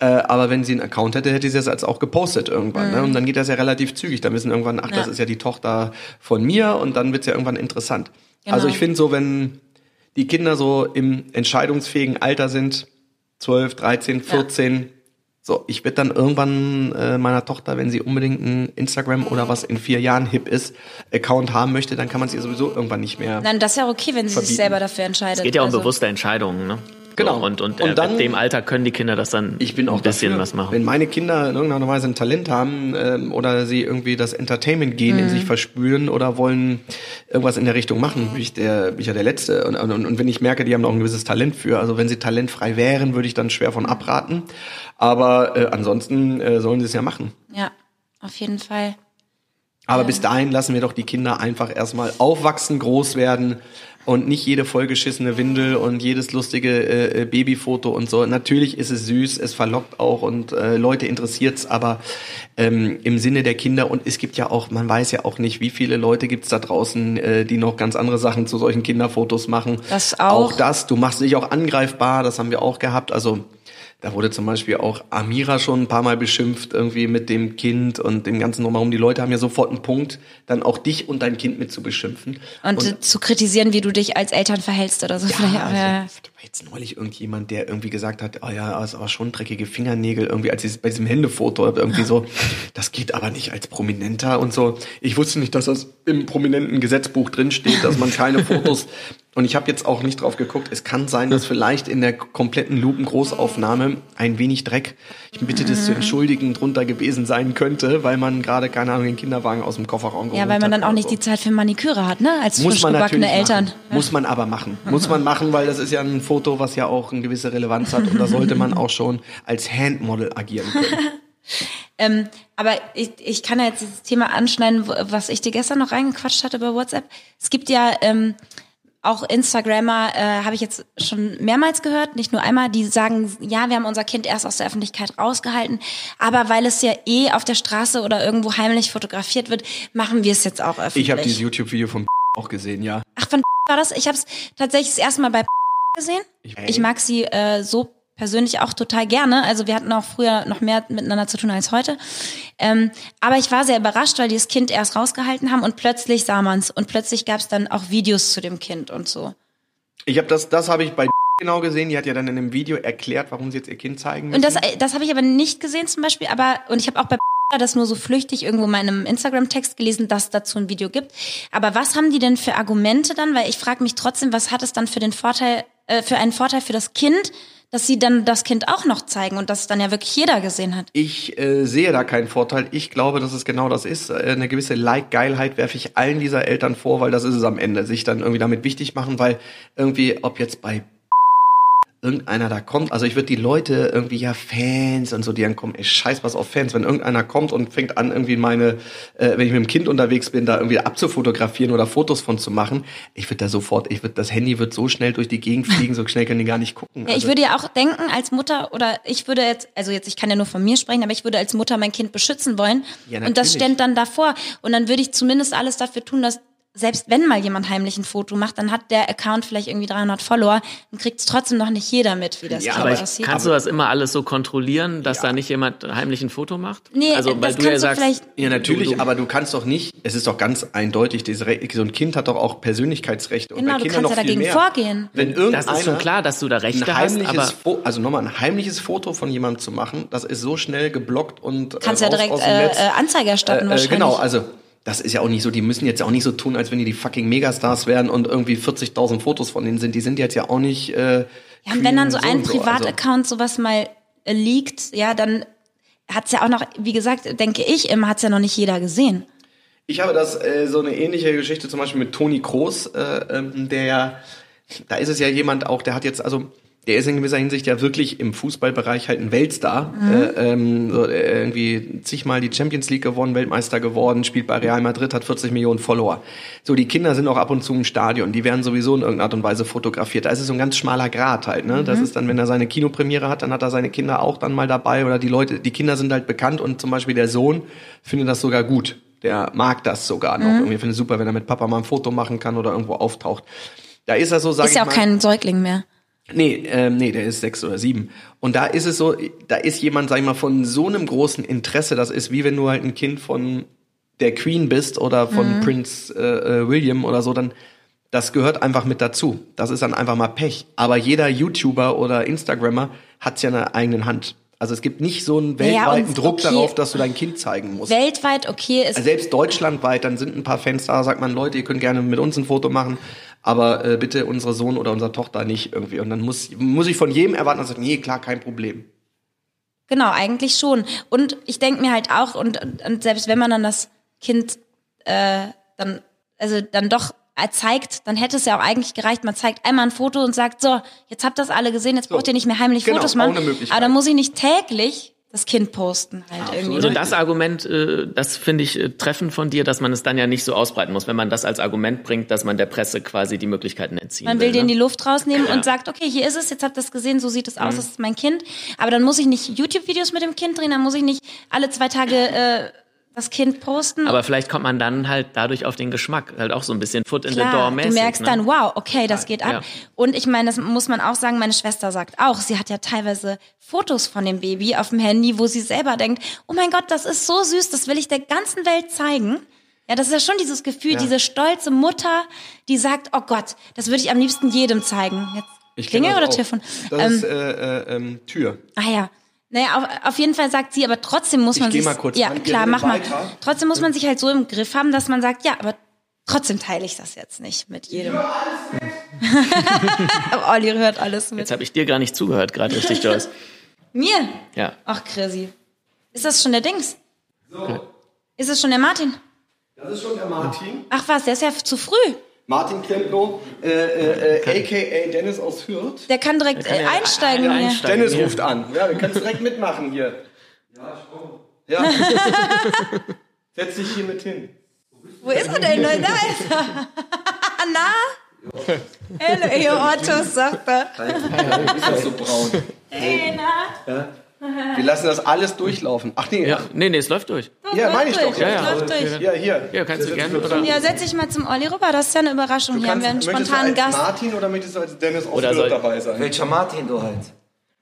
Äh, aber wenn sie einen Account hätte, hätte sie das als auch gepostet irgendwann. Ne? Und dann geht das ja relativ zügig. Da wissen irgendwann, ach, das Ja. ist ja die Tochter von mir und dann wird's ja irgendwann interessant. Genau. Also ich finde so, wenn die Kinder so im entscheidungsfähigen Alter sind, 12, 13, 14, so, ich werde dann irgendwann äh, meiner Tochter, wenn sie unbedingt ein Instagram oder was in vier Jahren hip ist, Account haben möchte, dann kann man sie sowieso irgendwann nicht mehr. Nein, das ist ja okay, wenn sie sich Verbieten. selber dafür entscheidet. es geht ja um Also, bewusste Entscheidungen, ne? Genau. So, und und, Und äh, dann- dem Alter können die Kinder das dann Ich bin auch ein bisschen dafür, was machen. Wenn meine Kinder in irgendeiner Weise ein Talent haben ähm, oder sie irgendwie das Entertainment-Gen in sich verspüren oder wollen irgendwas in der Richtung machen, bin ich, der, bin ich ja der Letzte. Und, und, und wenn ich merke, die haben noch ein gewisses Talent für, also wenn sie talentfrei wären, würde ich dann schwer von abraten. Aber äh, ansonsten äh, sollen sie es ja machen. Ja, auf jeden Fall. Aber bis dahin lassen wir doch die Kinder einfach erstmal aufwachsen, groß werden und nicht jede vollgeschissene Windel und jedes lustige äh, äh, Babyfoto und so. Natürlich ist es süß, es verlockt auch und äh, Leute interessiert's, aber ähm, im Sinne der Kinder und es gibt ja auch, man weiß ja auch nicht, wie viele Leute gibt's da draußen, äh, die noch ganz andere Sachen zu solchen Kinderfotos machen. Das auch. Auch das, du machst dich auch angreifbar, das haben wir auch gehabt. Also da wurde zum Beispiel auch Amira schon ein paar Mal beschimpft, irgendwie mit dem Kind und dem ganzen Drumherum. Die Leute haben ja sofort einen Punkt, dann auch dich und dein Kind mit zu beschimpfen. Und, äh, zu kritisieren, wie du dich als Eltern verhältst oder so. Vielleicht auch, also, ja. jetzt neulich irgendjemand, der irgendwie gesagt hat, oh ja, ist aber schon dreckige Fingernägel, irgendwie als dieses, bei diesem Händefoto, irgendwie so, [LAUGHS] das geht aber nicht als Prominenter und so. Ich wusste nicht, dass das im prominenten Gesetzbuch drinsteht, dass man keine [LAUGHS] Fotos und ich habe jetzt auch nicht drauf geguckt. Es kann sein, dass vielleicht in der kompletten Lupen-Großaufnahme ein wenig Dreck, ich bitte das zu entschuldigen, drunter gewesen sein könnte, weil man gerade, keine Ahnung, den Kinderwagen aus dem Kofferraum Ja, geholt weil man hat dann auch nicht so. die Zeit für Maniküre hat, ne? Als Muss frisch man gebackene Eltern. Muss man aber machen. Muss man machen, weil das ist ja ein Foto, was ja auch eine gewisse Relevanz hat und da sollte man auch schon als Handmodel agieren können. [LAUGHS] Ähm, aber ich, ich kann ja jetzt dieses Thema anschneiden, was ich dir gestern noch reingequatscht hatte bei WhatsApp. Es gibt ja ähm, auch Instagrammer, äh, habe ich jetzt schon mehrmals gehört, nicht nur einmal, die sagen, ja, wir haben unser Kind erst aus der Öffentlichkeit rausgehalten, aber weil es ja eh auf der Straße oder irgendwo heimlich fotografiert wird, machen wir es jetzt auch öffentlich. Ich habe dieses YouTube-Video von [LAUGHS] auch gesehen, ja. Ach, von [LAUGHS] war das? Ich habe es tatsächlich das erste Mal bei [LAUGHS] gesehen. Ich- Ich mag sie äh, so persönlich auch total gerne. Also wir hatten auch früher noch mehr miteinander zu tun als heute. Ähm, aber ich war sehr überrascht, weil die das Kind erst rausgehalten haben und plötzlich sah man's und plötzlich gab's dann auch Videos zu dem Kind und so. Ich habe das, das habe ich bei [LAUGHS] genau gesehen. Die hat ja dann in einem Video erklärt, warum sie jetzt ihr Kind zeigen müssen. Und das, das habe ich aber nicht gesehen zum Beispiel. Aber und ich habe auch bei [LAUGHS] das nur so flüchtig irgendwo in meinem Instagram-Text gelesen, dass es dazu ein Video gibt. Aber was haben die denn für Argumente dann? Weil ich frage mich trotzdem, was hat es dann für den Vorteil, äh, für einen Vorteil für das Kind, dass sie dann das Kind auch noch zeigen und das dann ja wirklich jeder gesehen hat. Ich äh, sehe da keinen Vorteil. Ich glaube, dass es genau das ist. Äh, eine gewisse Like-Geilheit werfe ich allen dieser Eltern vor, weil das ist es am Ende. Sich dann irgendwie damit wichtig machen, weil irgendwie, ob jetzt bei irgendeiner da kommt, also ich würde die Leute irgendwie ja Fans und so, die dann kommen, ey, scheiß was auf Fans, wenn irgendeiner kommt und fängt an irgendwie meine, äh, wenn ich mit dem Kind unterwegs bin, da irgendwie abzufotografieren oder Fotos von zu machen, ich würde da sofort, ich würde, das Handy wird so schnell durch die Gegend fliegen, so schnell können die gar nicht gucken. Ja, ich Also- würde ja auch denken als Mutter oder ich würde jetzt, also jetzt, ich kann ja nur von mir sprechen, aber ich würde als Mutter mein Kind beschützen wollen. Ja, und das ständ dann davor. Und dann würde ich zumindest alles dafür tun, dass selbst wenn mal jemand heimlich ein Foto macht, dann hat der Account vielleicht irgendwie 300 Follower, dann kriegt es trotzdem noch nicht jeder mit, wie das Ja, aber aussieht. kannst du das immer alles so kontrollieren, dass da nicht jemand heimlich ein Foto macht? Nee, also, das kannst du vielleicht- Ja, natürlich, Du- du- aber du kannst doch nicht, es ist doch ganz eindeutig, so ein Kind hat doch auch Persönlichkeitsrechte. Und Genau, bei du Kindern kannst noch ja dagegen mehr. vorgehen. Wenn Das ist schon klar, dass du da ein Rechte hast, aber also nochmal ein heimliches Foto von jemandem zu machen, das ist so schnell geblockt und Kannst äh, ja direkt aus dem äh, Netz. äh, Anzeige erstatten Äh, äh, wahrscheinlich. genau, also das ist ja auch nicht so, die müssen jetzt auch nicht so tun, als wenn die die fucking Megastars wären und irgendwie 40.000 Fotos von denen sind. Die sind jetzt ja auch nicht. Äh, Ja, und wenn dann so ein so. Also, Privataccount sowas mal äh, liegt, ja, dann hat's ja auch noch, wie gesagt, denke ich immer, hat's ja noch nicht jeder gesehen. Ich habe das äh, so eine ähnliche Geschichte zum Beispiel mit Toni Kroos, äh, ähm, der ja, da ist es ja jemand auch, der hat jetzt also der ist in gewisser Hinsicht ja wirklich im Fußballbereich halt ein Weltstar. Äh, ähm, so, äh, irgendwie zigmal die Champions League gewonnen, Weltmeister geworden, spielt bei Real Madrid, hat 40 Millionen Follower. So, die Kinder sind auch ab und zu im Stadion, die werden sowieso in irgendeiner Art und Weise fotografiert. Da ist es so ein ganz schmaler Grat halt, ne? Das ist dann, wenn er seine Kinopremiere hat, dann hat er seine Kinder auch dann mal dabei oder die Leute, die Kinder sind halt bekannt und zum Beispiel der Sohn findet das sogar gut. Der mag das sogar noch. Irgendwie findet es super, wenn er mit Papa mal ein Foto machen kann oder irgendwo auftaucht. Da ist er so, sag Ist ich ja auch mal, kein Säugling mehr. Nee, ähm, nee, der ist sechs oder sieben. Und da ist es so, da ist jemand, sag ich mal, von so einem großen Interesse, das ist wie wenn du halt ein Kind von der Queen bist oder von Prince äh, äh, William oder so, dann das gehört einfach mit dazu. Das ist dann einfach mal Pech. Aber jeder YouTuber oder Instagrammer hat's ja in der eigenen Hand. Also es gibt nicht so einen Ja, ja, weltweiten und Druck okay. darauf, dass du dein Kind zeigen musst. Weltweit, okay, ist Also selbst deutschlandweit, dann sind ein paar Fans da, sagt man, Leute, ihr könnt gerne mit uns ein Foto machen, aber äh, bitte unsere Sohn oder unsere Tochter nicht irgendwie. Und dann muss, muss ich von jedem erwarten, dass er sagt, nee, klar, kein Problem. Genau, eigentlich schon. Und ich denke mir halt auch, und, und selbst wenn man dann das Kind äh, dann, also dann doch zeigt, dann hätte es ja auch eigentlich gereicht, man zeigt einmal ein Foto und sagt, so, jetzt habt ihr das alle gesehen, jetzt braucht ihr nicht mehr heimlich Genau, Fotos machen. Aber dann muss ich nicht täglich das Kind posten halt irgendwie. Also das Argument, äh, das finde ich äh, treffend von dir, dass man es dann ja nicht so ausbreiten muss, wenn man das als Argument bringt, dass man der Presse quasi die Möglichkeiten entziehen Man will will. denen die ne? Luft rausnehmen Ja. und sagt, okay, hier ist es, jetzt habt ihr es gesehen, so sieht es Mhm. aus, das ist mein Kind. Aber dann muss ich nicht YouTube-Videos mit dem Kind drehen, dann muss ich nicht alle zwei Tage äh, das Kind posten. Aber vielleicht kommt man dann halt dadurch auf den Geschmack, halt auch so ein bisschen Foot in the door Klar, mäßig. du merkst ne? dann, wow, okay, das geht ab. Ja. Und ich meine, das muss man auch sagen, meine Schwester sagt auch, sie hat ja teilweise Fotos von dem Baby auf dem Handy, wo sie selber denkt, oh mein Gott, das ist so süß, das will ich der ganzen Welt zeigen. Ja, das ist ja schon dieses Gefühl, diese stolze Mutter, die sagt, oh Gott, das würde ich am liebsten jedem zeigen. Jetzt Ich Klingel das oder auch. Telefon? Das Ähm, ist äh, äh, ähm, Tür. Ah ja. Naja, auf, auf jeden Fall sagt sie, aber trotzdem muss Ich man sich. mal kurz ja, klar, mach mal. weiter. Trotzdem muss man sich halt so im Griff haben, dass man sagt, ja, aber trotzdem teile ich das jetzt nicht mit jedem. [LAUGHS] aber Olli hört alles mit. Jetzt habe ich dir gar nicht zugehört, gerade richtig, [LAUGHS] Joyce. Mir? Ja. Ach, Chrissy. Ist das schon der Dings? Ist es schon der Martin? Das ist schon der Martin. Ach was, der ist ja zu früh. Martin Klempno, äh, äh, äh, a.k.a. Dennis aus Fürth. Der kann direkt kann äh, ja einsteigen eine hier. einsteigen. Dennis hier. ruft an. Ja, wir können direkt mitmachen hier. Ja, ich Ja. [LAUGHS] Setz dich hier mit hin. Wo ist er denn? Da ist er. [LAUGHS] Na? Hello, ihr Ottos, sagt er. Ist das so braun? Hey, na? [LAUGHS] Wir lassen das alles durchlaufen. Ach nee, Ja, nee, nee, es läuft durch. Ja, meine ich doch. Ja, Ja, ja. Läuft durch. ja hier. Ja, kannst du Das gerne, oder? Ja, setz dich mal zum Olli rüber, das ist ja eine Überraschung. Du Hier haben kannst, wir einen spontanen du als Gast. Martin oder möchtest du als Dennis soll- dabei sein? Welcher Martin du halt?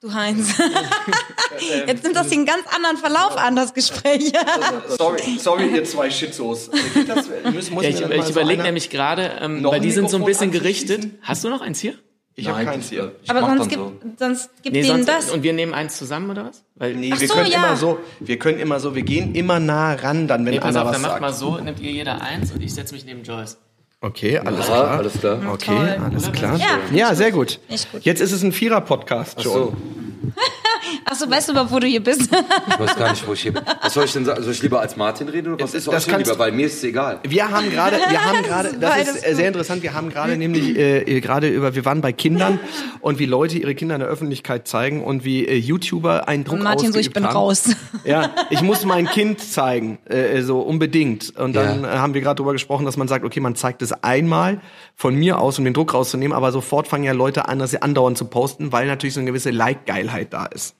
Du Heinz. [LAUGHS] Jetzt nimmt das hier einen ganz anderen Verlauf an, das Gespräch. [LAUGHS] Sorry, sorry, ihr zwei Schizos. Geht das, müssen, muss Ja, mir ich ich so überlege nämlich gerade, ähm, weil die sind so ein bisschen gerichtet. Hast du noch eins hier? Ich habe keins hier. Ich Aber sonst gibt, so. sonst gibt Nee, denen sonst, das. und wir nehmen eins zusammen oder was? Weil, Nee, Ach wir so, können ja. immer so, wir können immer so, wir gehen immer nah ran, dann wenn nee, pass einer auf, was dann macht sagt. mal so, nimmt ihr jeder eins und ich setze mich neben Joyce. Okay, alles Ja, klar. alles klar. Okay, alles klar. Ja. Ja, sehr gut. Jetzt ist es ein Vierer-Podcast schon. [LAUGHS] So, Achso, weißt du überhaupt, wo du hier bist? ich weiß gar nicht, wo ich hier bin. Was soll ich denn sagen? Soll ich lieber als Martin reden oder was Das ist euch kannst- lieber? Weil mir ist es egal. Wir haben gerade, wir haben [LAUGHS] gerade, das ist äh, sehr interessant. Wir haben gerade nämlich äh, gerade über, wir waren bei Kindern [LAUGHS] und wie Leute ihre Kinder in der Öffentlichkeit zeigen und wie äh, YouTuber einen Druck Und Martin so, ich bin haben. raus. Ja, [LAUGHS] ich muss mein Kind zeigen, äh, so unbedingt. Und dann Ja. äh, haben wir gerade darüber gesprochen, dass man sagt, okay, man zeigt es einmal von mir aus, um den Druck rauszunehmen, aber sofort fangen ja Leute an, das andauernd zu posten, weil natürlich so eine gewisse Like-Geilheit da ist.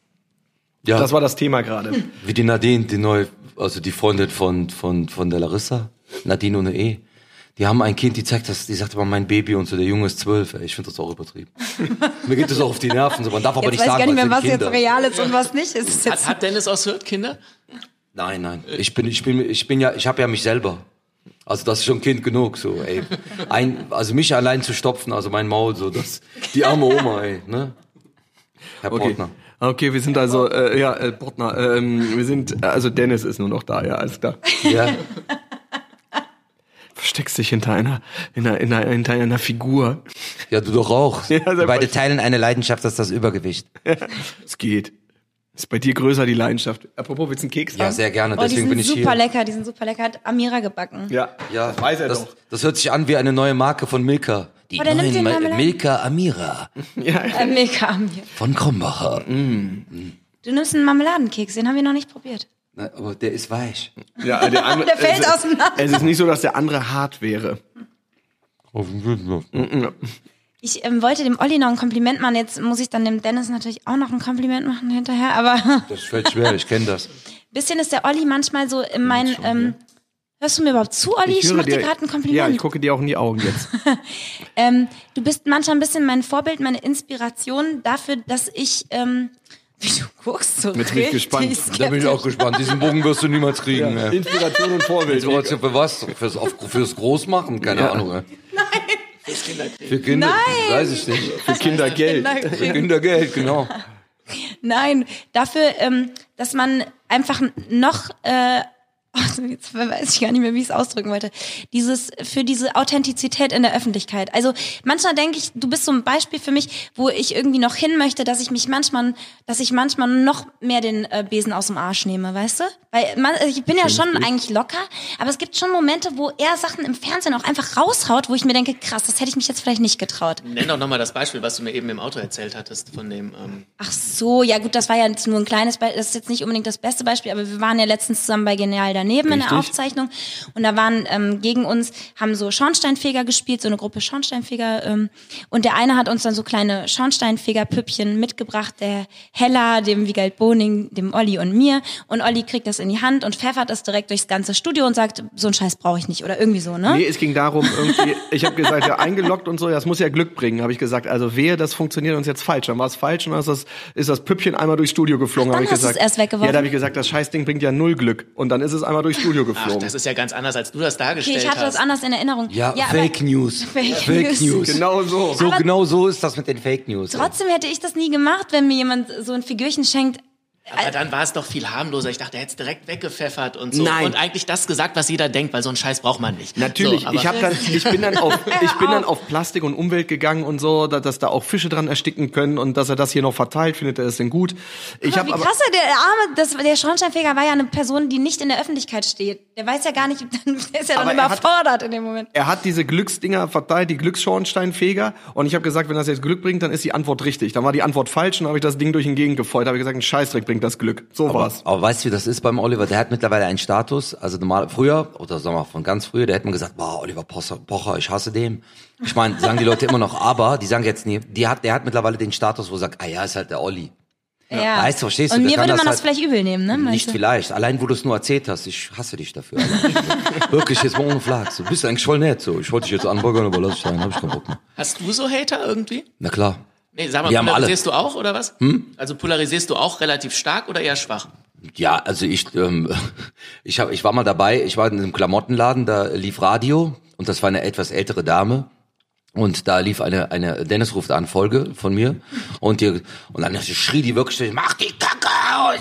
Ja, Das war das Thema gerade. [LAUGHS] wie die Nadine, die neue, also die Freundin von, von, von der Larissa, Nadine ohne E. Die haben ein Kind, die zeigt das, die sagt immer mein Baby und so, der Junge ist zwölf. Ich finde das auch übertrieben. [LAUGHS] Mir geht das auch auf die Nerven, so, man darf aber Jetzt nicht weiß ich sagen, gar nicht mehr, was sind jetzt real ist und was nicht. Ist Hat, jetzt hat Dennis aus Hürth Kinder? Nein, nein. Ich bin, ich bin, ich bin ja, ich habe ja mich selber. Also das ist schon Kind genug, so, ey. Ein, also mich allein zu stopfen, also mein Maul, so, das, die arme Oma, ey, ne? Herr Okay. Portner. Okay, wir sind also, äh, ja, äh, Bortner, ähm, wir sind, äh, also Dennis ist nur noch da, ja, alles klar. Ja, [LAUGHS] Versteckst dich hinter einer, in einer, in einer, hinter einer Figur. ja, du doch auch. [LAUGHS] Ja, Beide teilen eine Leidenschaft, das ist das Übergewicht. [LAUGHS] Es geht. Ist bei dir größer die Leidenschaft. Apropos, willst du einen Keks Ja, haben? sehr gerne, Oh, die deswegen sind bin ich super hier. lecker, die sind super lecker. Hat Amira gebacken. Ja, Ja, das weiß er das, doch. das hört sich an wie eine neue Marke von Milka. Die Oh, der nimmt neuen den Ma- Marmelade. Milka Amira [LAUGHS] Ja, Äh, mega Amira. von Krombacher. Du nimmst einen Marmeladenkeks, den haben wir noch nicht probiert. Na, aber der ist weich. ja der, andere, [LAUGHS] Der fällt es, auseinander. Es ist nicht so, dass der andere hart wäre. Ich ähm, wollte dem Olli noch ein Kompliment machen. Jetzt muss ich dann dem Dennis natürlich auch noch ein Kompliment machen hinterher. Aber [LAUGHS] Das fällt schwer, ich kenne das. bisschen ist der Olli manchmal so in meinen. Ähm, hörst du mir überhaupt zu, Olli? Ich, mach dir gerade ein Kompliment. Ja, ich gucke dir auch in die Augen jetzt. [LAUGHS] Ähm, du bist manchmal ein bisschen mein Vorbild, meine Inspiration dafür, dass ich, ähm, [LAUGHS] wie du guckst, so Jetzt bin ich richtig gespannt. Da bin ich auch gespannt. Diesen Bogen wirst du niemals kriegen. ey. Inspiration und Vorbild. Inspiration für was? Fürs, auf, fürs Großmachen? Keine Ja. Ahnung. Ey. Für Kinder? Nein. Weiß ich nicht. Für Kindergeld. Für Kindergeld, genau. Nein, dafür, ähm, dass man einfach noch, äh, oh, jetzt weiß ich gar nicht mehr, wie ich es ausdrücken wollte, dieses, für diese Authentizität in der Öffentlichkeit. Also manchmal denke ich, du bist so ein Beispiel für mich, wo ich irgendwie noch hin möchte, dass ich mich manchmal, dass ich manchmal noch mehr den äh, Besen aus dem Arsch nehme, weißt du? Weil man, also ich bin ja schon eigentlich locker, aber es gibt schon Momente, wo er Sachen im Fernsehen auch einfach raushaut, wo ich mir denke, krass, das hätte ich mich jetzt vielleicht nicht getraut. Nenn doch nochmal das Beispiel, was du mir eben im Auto erzählt hattest von dem. Ähm Ach so, ja gut, das war ja jetzt nur ein kleines Beispiel, das ist jetzt nicht unbedingt das beste Beispiel, aber wir waren ja letztens zusammen bei Genial daneben in der Richtig. Aufzeichnung und da waren ähm, gegen uns, haben so Schornsteinfeger gespielt, so eine Gruppe Schornsteinfeger ähm, und der eine hat uns dann so kleine Schornsteinfeger-Püppchen mitgebracht, der Hella, dem Wiegald Boning, dem Olli und mir und Olli kriegt das in die Hand und pfeffert das direkt durchs ganze Studio und sagt, so einen Scheiß brauche ich nicht oder irgendwie so, ne? Nee, es ging darum, irgendwie, ich habe gesagt, ja, eingeloggt und so, das muss ja Glück bringen, habe ich gesagt. Also wehe, das funktioniert uns jetzt falsch. Dann war es falsch und dann ist das, ist das Püppchen einmal durchs Studio geflogen, Ach, habe ich gesagt. erst weggeworfen? Ja, da habe ich gesagt, das Scheißding bringt ja null Glück. Und dann ist es einmal durchs Studio Ach, geflogen. das ist ja ganz anders, als du das Okay, dargestellt ich hatte das hast. anders in Erinnerung. Ja, aber Fake News. [LAUGHS] Fake Fake News. News. genau so. So genau so ist das mit den Fake News. Trotzdem hätte ich das nie gemacht, wenn mir jemand so ein Figürchen schenkt. Aber dann war es doch viel harmloser. Ich dachte, er hätte es direkt weggepfeffert und so. Nein. Und eigentlich das gesagt, was jeder denkt, weil so einen Scheiß braucht man nicht. Natürlich, So, ich habe dann, ich bin dann auf, [LAUGHS] ich bin dann auf Plastik und Umwelt gegangen und so, da- dass da auch Fische dran ersticken können und dass er das hier noch verteilt, findet er es denn gut. Ich Aber habe wie aber, krass, der arme, das, der Schornsteinfeger war ja eine Person, die nicht in der Öffentlichkeit steht. Der weiß ja gar nicht, [LAUGHS] der ist ja dann Aber er hat- überfordert in dem Moment. er hat diese Glücksdinger verteilt, die Glücksschornsteinfeger und ich habe gesagt, wenn das jetzt Glück bringt, dann ist die Antwort richtig. Dann war die Antwort falsch und dann habe ich das Ding durch den Gegend gefeuert, habe ich gesagt, ein Scheißdreck bringt das Glück. So war's. Aber weißt du, wie das ist beim Oliver? Der hat mittlerweile einen Status, also normal, früher, oder sagen wir mal von ganz früher, der hätte man gesagt, boah, Oliver Pocher, ich hasse den. Ich meine, sagen die Leute immer noch, [LAUGHS] aber, die sagen jetzt nie, die hat, der hat mittlerweile den Status, wo er sagt, ah ja, ist halt der Olli. Ja. Weißt du, verstehst du? Und mir würde man das das halt- vielleicht übel nehmen, ne? meinst Nicht du? vielleicht, allein wo du es nur erzählt hast, ich hasse dich dafür. [LAUGHS] Wirklich, jetzt mal ohne Flachs. Du bist eigentlich voll nett, so. Ich wollte dich jetzt anbürgern, aber lass ich sein, hab ich keinen Bock mehr. Hast du so Hater irgendwie? Na klar. Nee, sag mal, Wir polarisierst du auch oder was? Hm? Also polarisierst du auch relativ stark oder eher schwach? Ja, also ich, ähm, [LAUGHS] ich, hab, ich war mal dabei, ich war in einem Klamottenladen, da lief Radio und das war eine etwas ältere Dame. Und da lief eine, eine Dennis ruft an Folge von mir und die, und dann schrie die wirklich, mach die Kacke aus!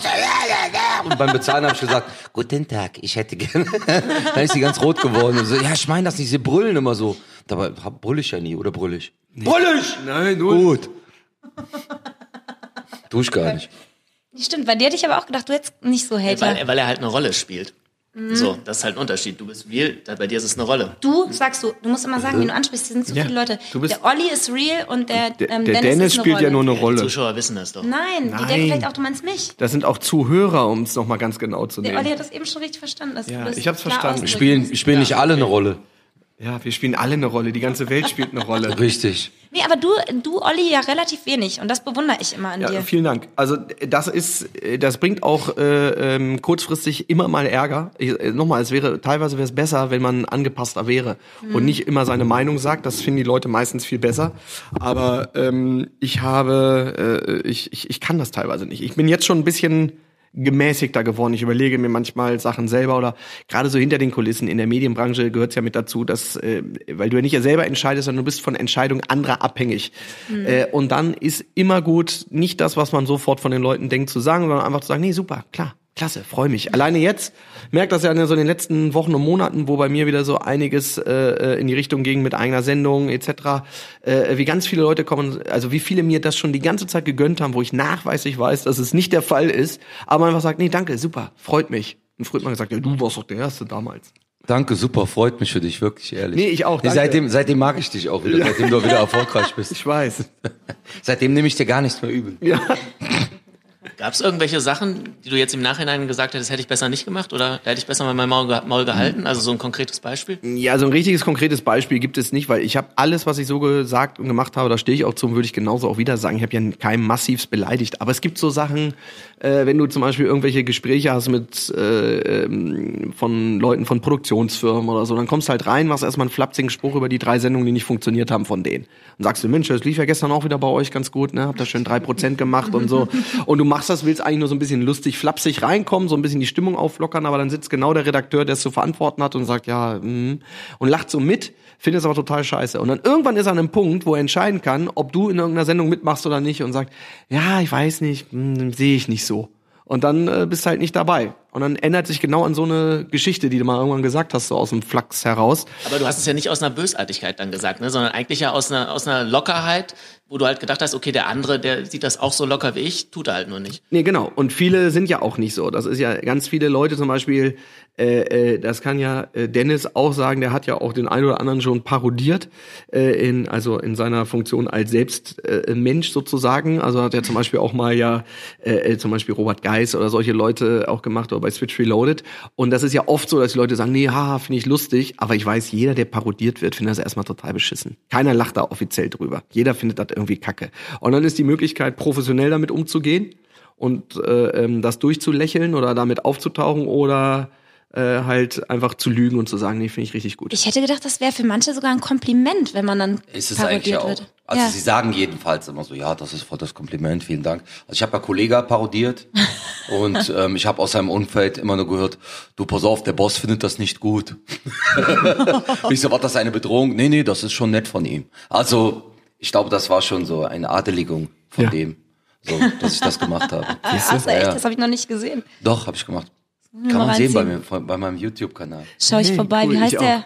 Und beim Bezahlen habe ich gesagt, guten Tag, ich hätte gerne. [LAUGHS] dann ist sie ganz rot geworden und so, ja, ich meine das nicht, sie brüllen immer so. Dabei brüll ich ja nie, oder brüll ich? Brüll ich! Nein, du. Gut. [LAUGHS] Tu ich gar nicht. Stimmt, bei dir hätte ich aber auch gedacht, du hättest nicht so Hater. Weil, er- weil er halt eine Rolle spielt. So, das ist halt ein Unterschied. Du bist real, bei dir ist es eine Rolle. Du sagst du, du musst immer sagen, wen du ansprichst, hier sind so Ja, viele Leute. du bist- der Olli ist real und der, Der, ähm, der Dennis, Dennis spielt Rolle. ja nur eine Die Rolle. Zuschauer wissen das doch. Nein, die Nein. denken vielleicht auch, du meinst mich. Das sind auch Zuhörer, um es nochmal ganz genau zu Der Olli nehmen. hat das eben schon richtig verstanden. Dass Ja, ich hab's klar verstanden. Spielen, spielen nicht alle eine Rolle. Ja, wir spielen alle eine Rolle. Die ganze Welt spielt eine Rolle. [LAUGHS] Richtig. Nee, aber du, du, Olli, ja relativ wenig. Und das bewundere ich immer an Ja, dir. vielen Dank. Also das ist, das bringt auch äh, ähm, kurzfristig immer mal Ärger. Ich, äh, Nochmal, es wäre teilweise wäre es besser, wenn man angepasster wäre und nicht immer seine Meinung sagt. Das finden die Leute meistens viel besser. Aber ähm, ich habe, äh, ich, ich, ich kann das teilweise nicht. Ich bin jetzt schon ein bisschen gemäßigter geworden. Ich überlege mir manchmal Sachen selber oder gerade so hinter den Kulissen in der Medienbranche gehört es ja mit dazu, dass äh, weil du ja nicht ja selber entscheidest, sondern du bist von Entscheidungen anderer abhängig. Äh, und dann ist immer gut, nicht das, was man sofort von den Leuten denkt, zu sagen, sondern einfach zu sagen, nee, super, klar, klasse, freue mich. Alleine jetzt merkt das ja so in den letzten Wochen und Monaten, wo bei mir wieder so einiges äh, in die Richtung ging mit eigener Sendung etc. Äh, wie ganz viele Leute kommen, also wie viele mir das schon die ganze Zeit gegönnt haben, wo ich nachweislich weiß, dass es nicht der Fall ist, aber man einfach sagt, nee, danke, super, freut mich. Und früher hat man gesagt, ja, du warst doch der Erste damals. Danke, super, freut mich für dich, wirklich ehrlich. Nee, ich auch, danke. seitdem, seitdem mag ich dich auch wieder, seitdem du wieder erfolgreich bist. Ich weiß. [LAUGHS] Seitdem nehme ich dir gar nichts mehr übel. Ja. [LAUGHS] Gab es irgendwelche Sachen, die du jetzt im Nachhinein gesagt hättest, hätte ich besser nicht gemacht oder hätte ich besser mal mein Maul, ge Maul gehalten? Also so ein konkretes Beispiel? Ja, so ein richtiges konkretes Beispiel gibt es nicht, weil ich habe alles, was ich so gesagt und gemacht habe, da stehe ich auch zu und würde ich genauso auch wieder sagen. Ich habe ja keinen massivst beleidigt. Aber es gibt so Sachen, äh, wenn du zum Beispiel irgendwelche Gespräche hast mit äh, ähm, von Leuten von Produktionsfirmen oder so, dann kommst du halt rein, machst erstmal einen flapsigen Spruch über die drei Sendungen, die nicht funktioniert haben von denen. Und sagst du, Mensch, das lief ja gestern auch wieder bei euch ganz gut, ne? Habt da schön drei Prozent gemacht und so. [LAUGHS] Und du machst das, willst eigentlich nur so ein bisschen lustig, flapsig reinkommen, so ein bisschen die Stimmung auflockern, aber dann sitzt genau der Redakteur, der es zu verantworten hat und sagt, ja, mm, und lacht so mit, findet es aber total scheiße. Und dann irgendwann ist er an einem Punkt, wo er entscheiden kann, ob du in irgendeiner Sendung mitmachst oder nicht und sagt, ja, ich weiß nicht, hm, sehe ich nicht so. Und dann äh, bist halt nicht dabei. Und dann ändert sich genau an so eine Geschichte, die du mal irgendwann gesagt hast, so aus dem Flachs heraus. Aber du hast es ja nicht aus einer Bösartigkeit dann gesagt, ne? sondern eigentlich ja aus einer, aus einer Lockerheit, wo du halt gedacht hast, okay, der andere, der sieht das auch so locker wie ich, tut er halt nur nicht. Nee, genau. Und viele sind ja auch nicht so. Das ist ja ganz viele Leute zum Beispiel, äh, äh, das kann ja äh, Dennis auch sagen, der hat ja auch den einen oder anderen schon parodiert, äh, in, also in seiner Funktion als Selbstmensch äh, sozusagen. Also hat er zum Beispiel auch mal ja äh, äh, zum Beispiel Robert Geis oder solche Leute auch gemacht oder bei Switch Reloaded. Und das ist ja oft so, dass die Leute sagen, nee, haha, finde ich lustig, aber ich weiß, jeder, der parodiert wird, findet das erstmal total beschissen. Keiner lacht da offiziell drüber. Jeder findet das irgendwie kacke. Und dann ist die Möglichkeit, professionell damit umzugehen und äh, ähm, das durchzulächeln oder damit aufzutauchen oder äh, halt einfach zu lügen und zu sagen, nee, finde ich richtig gut. Ich hätte gedacht, das wäre für manche sogar ein Kompliment, wenn man dann Ist es parodiert eigentlich auch. wird. Also ja. sie sagen jedenfalls immer so, ja, das ist voll das Kompliment, vielen Dank. Also ich habe ja Kollega parodiert [LAUGHS] und ähm, ich habe aus seinem Umfeld immer nur gehört, du pass auf, der Boss findet das nicht gut. [LAUGHS] ich so, war das eine Bedrohung? Nee, nee, das ist schon nett von ihm. Also ich glaube, das war schon so eine Adeligung von Ja. dem, so, dass ich das gemacht habe. [LAUGHS] Ach, echt, Ja. das habe ich noch nicht gesehen. Doch, habe ich gemacht. mal Kann man sehen bei, mir, bei meinem YouTube-Kanal. Schau ich Hey, vorbei. cool, Wie heißt der? auch.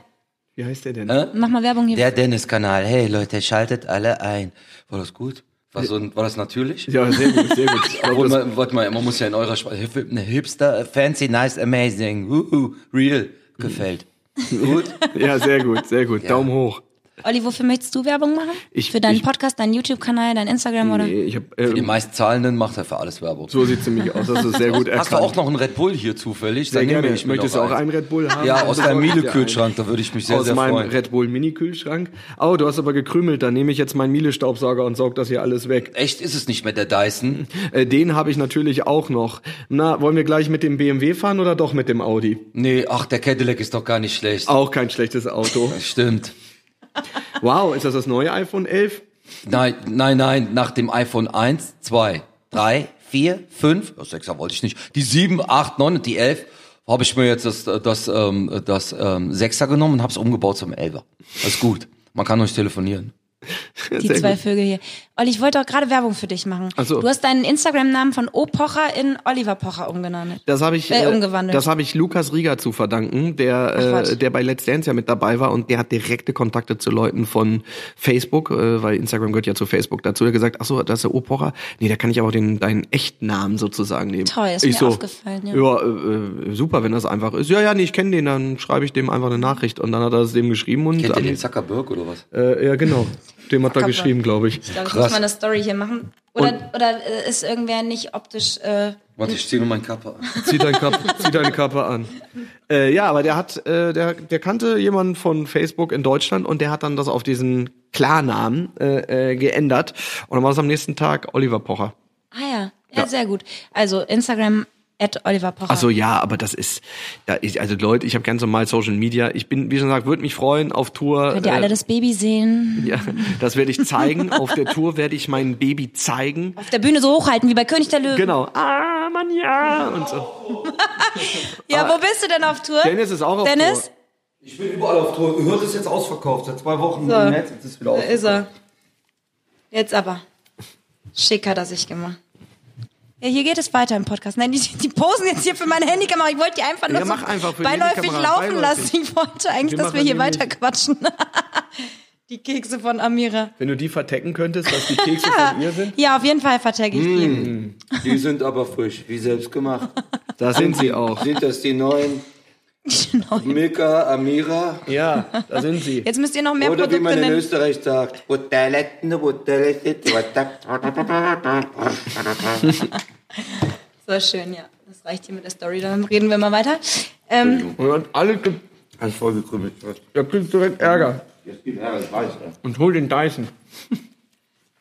Wie heißt der denn? Äh? Mach mal Werbung hier. Der Dennis-Kanal. Hey Leute, schaltet alle ein. War das gut? War, so, ein- war das natürlich? Ja, sehr gut, sehr gut. [LAUGHS] Aber man, warte mal, man muss ja in eurer Sprache, hip- hipster, fancy, nice, amazing, wuhu, real, gefällt. Gut? [LAUGHS] ja, sehr gut, sehr gut. Daumen hoch. Olli, wofür möchtest du Werbung machen? Ich- für deinen ich- Podcast, deinen YouTube-Kanal, dein Instagram oder? Nee, ich hab, Für die äh, meistzahlenden macht er für alles Werbung. so sieht's nämlich aus, das ist sehr gut [LAUGHS] Hast du erkannt. auch noch einen Red Bull hier zufällig? Sehr gerne. ich mir Möchtest du auch einen Red Bull haben? Ja, aus deinem Miele-Kühlschrank, da würde ich mich sehr, aus sehr meinem freuen. Red Bull Mini-Kühlschrank. Oh, du hast aber gekrümelt, dann nehme ich jetzt meinen Miele-Staubsauger und saug das hier alles weg. Echt ist es nicht mehr der Dyson? Äh, den habe ich natürlich auch noch. Na, wollen wir gleich mit dem BMW fahren oder doch mit dem Audi? Nee, ach, der Cadillac ist doch gar nicht schlecht. Auch kein schlechtes Auto. [LAUGHS] Stimmt. [LAUGHS] Wow, ist das das neue iPhone 11? Nein, nein, nein, nach dem iPhone 1, 2, 3, 4, 5, oh, 6er wollte ich nicht, die 7, 8, 9 und die 11 habe ich mir jetzt das, das, ähm, das ähm, 6er genommen und habe es umgebaut zum 11er. Das ist gut. Man kann euch telefonieren. [LAUGHS] Die Sehr zwei gut. Vögel hier. Olli, ich wollte auch gerade Werbung für dich machen. Ach so. Du hast deinen Instagram-Namen von O. Pocher in Oliver Pocher umgenannt. Das habe ich, Äh, äh, umgewandelt. das habe ich Lukas Rieger zu verdanken, der, äh, was. der bei Let's Dance ja mit dabei war und der hat direkte Kontakte zu Leuten von Facebook, äh, weil Instagram gehört ja zu Facebook dazu. Der hat gesagt, ach so, das ist der Opocher. Nee, da kann ich aber den deinen echten Namen sozusagen nehmen. Toll, ist ich mir so, aufgefallen, ja. Ja, äh, äh, super, wenn das einfach ist. Ja, ja, nee, ich kenne den, dann schreibe ich dem einfach eine Nachricht und dann hat er es dem geschrieben und Kennt ihr den Zuckerberg oder was? äh, ja genau, [LAUGHS] dem hat er geschrieben, glaube ich. Ich glaube, ich muss mal eine Story hier machen. Oder, oder äh, ist irgendwer nicht optisch... Äh, Warte, ich ziehe nur meinen Kappe an. Zieh, dein Kappe, zieh deine Kappe an. Äh, ja, aber der hat, äh, der, der kannte jemanden von Facebook in Deutschland und der hat dann das auf diesen Klarnamen äh, äh, geändert. Und dann war es am nächsten Tag Oliver Pocher. ah ja. ja, sehr gut. Also Instagram at Oliver Pocher. Ach so, ja, aber das ist, da ist also Leute, ich habe ganz normal Social Media. Ich bin, wie schon gesagt, würde mich freuen auf Tour. Könnt ihr alle das Baby sehen? ja, das werde ich zeigen. auf der Tour werde ich mein Baby zeigen. Auf der Bühne so hochhalten wie bei König der Löwen. Genau. Ah, Mann, ja. Und so. [LAUGHS] Ja, wo bist du denn auf Tour? Dennis ist auch auf Dennis? Tour. Ich bin überall auf Tour. Hört ist jetzt ausverkauft. Seit zwei Wochen So. im Netz ist es wieder Da ist er. Jetzt aber. Schick hat er sich gemacht. Ja, hier geht es weiter im Podcast. Nein, die, die posen jetzt hier für meine Handykamera. Ich wollte die einfach nur Ja, so mach einfach beiläufig laufen beiläufig. lassen. Ich wollte eigentlich, Wir dass wir hier weiter quatschen. [LAUGHS] die Kekse von Amira. Wenn du die vertecken könntest, dass die Kekse von [LAUGHS] ihr sind. Ja, auf jeden Fall vertagge ich die. Mm. Die sind aber frisch, wie selbst gemacht. Da sind sie auch. Sind das die neuen [LAUGHS] Milka, Amira? Ja, da sind sie. Jetzt müsst ihr noch mehr Oder wie Produkte man in nennen. Österreich sagt, [LAUGHS] So schön, ja. Das reicht hier mit der Story. Dann reden wir mal weiter. Ähm, Und alle, Alles vollgekrümmelt. da kriegst du direkt Ärger. Jetzt gibt Ärger, ich weiß. Und hol den Dyson. [LAUGHS]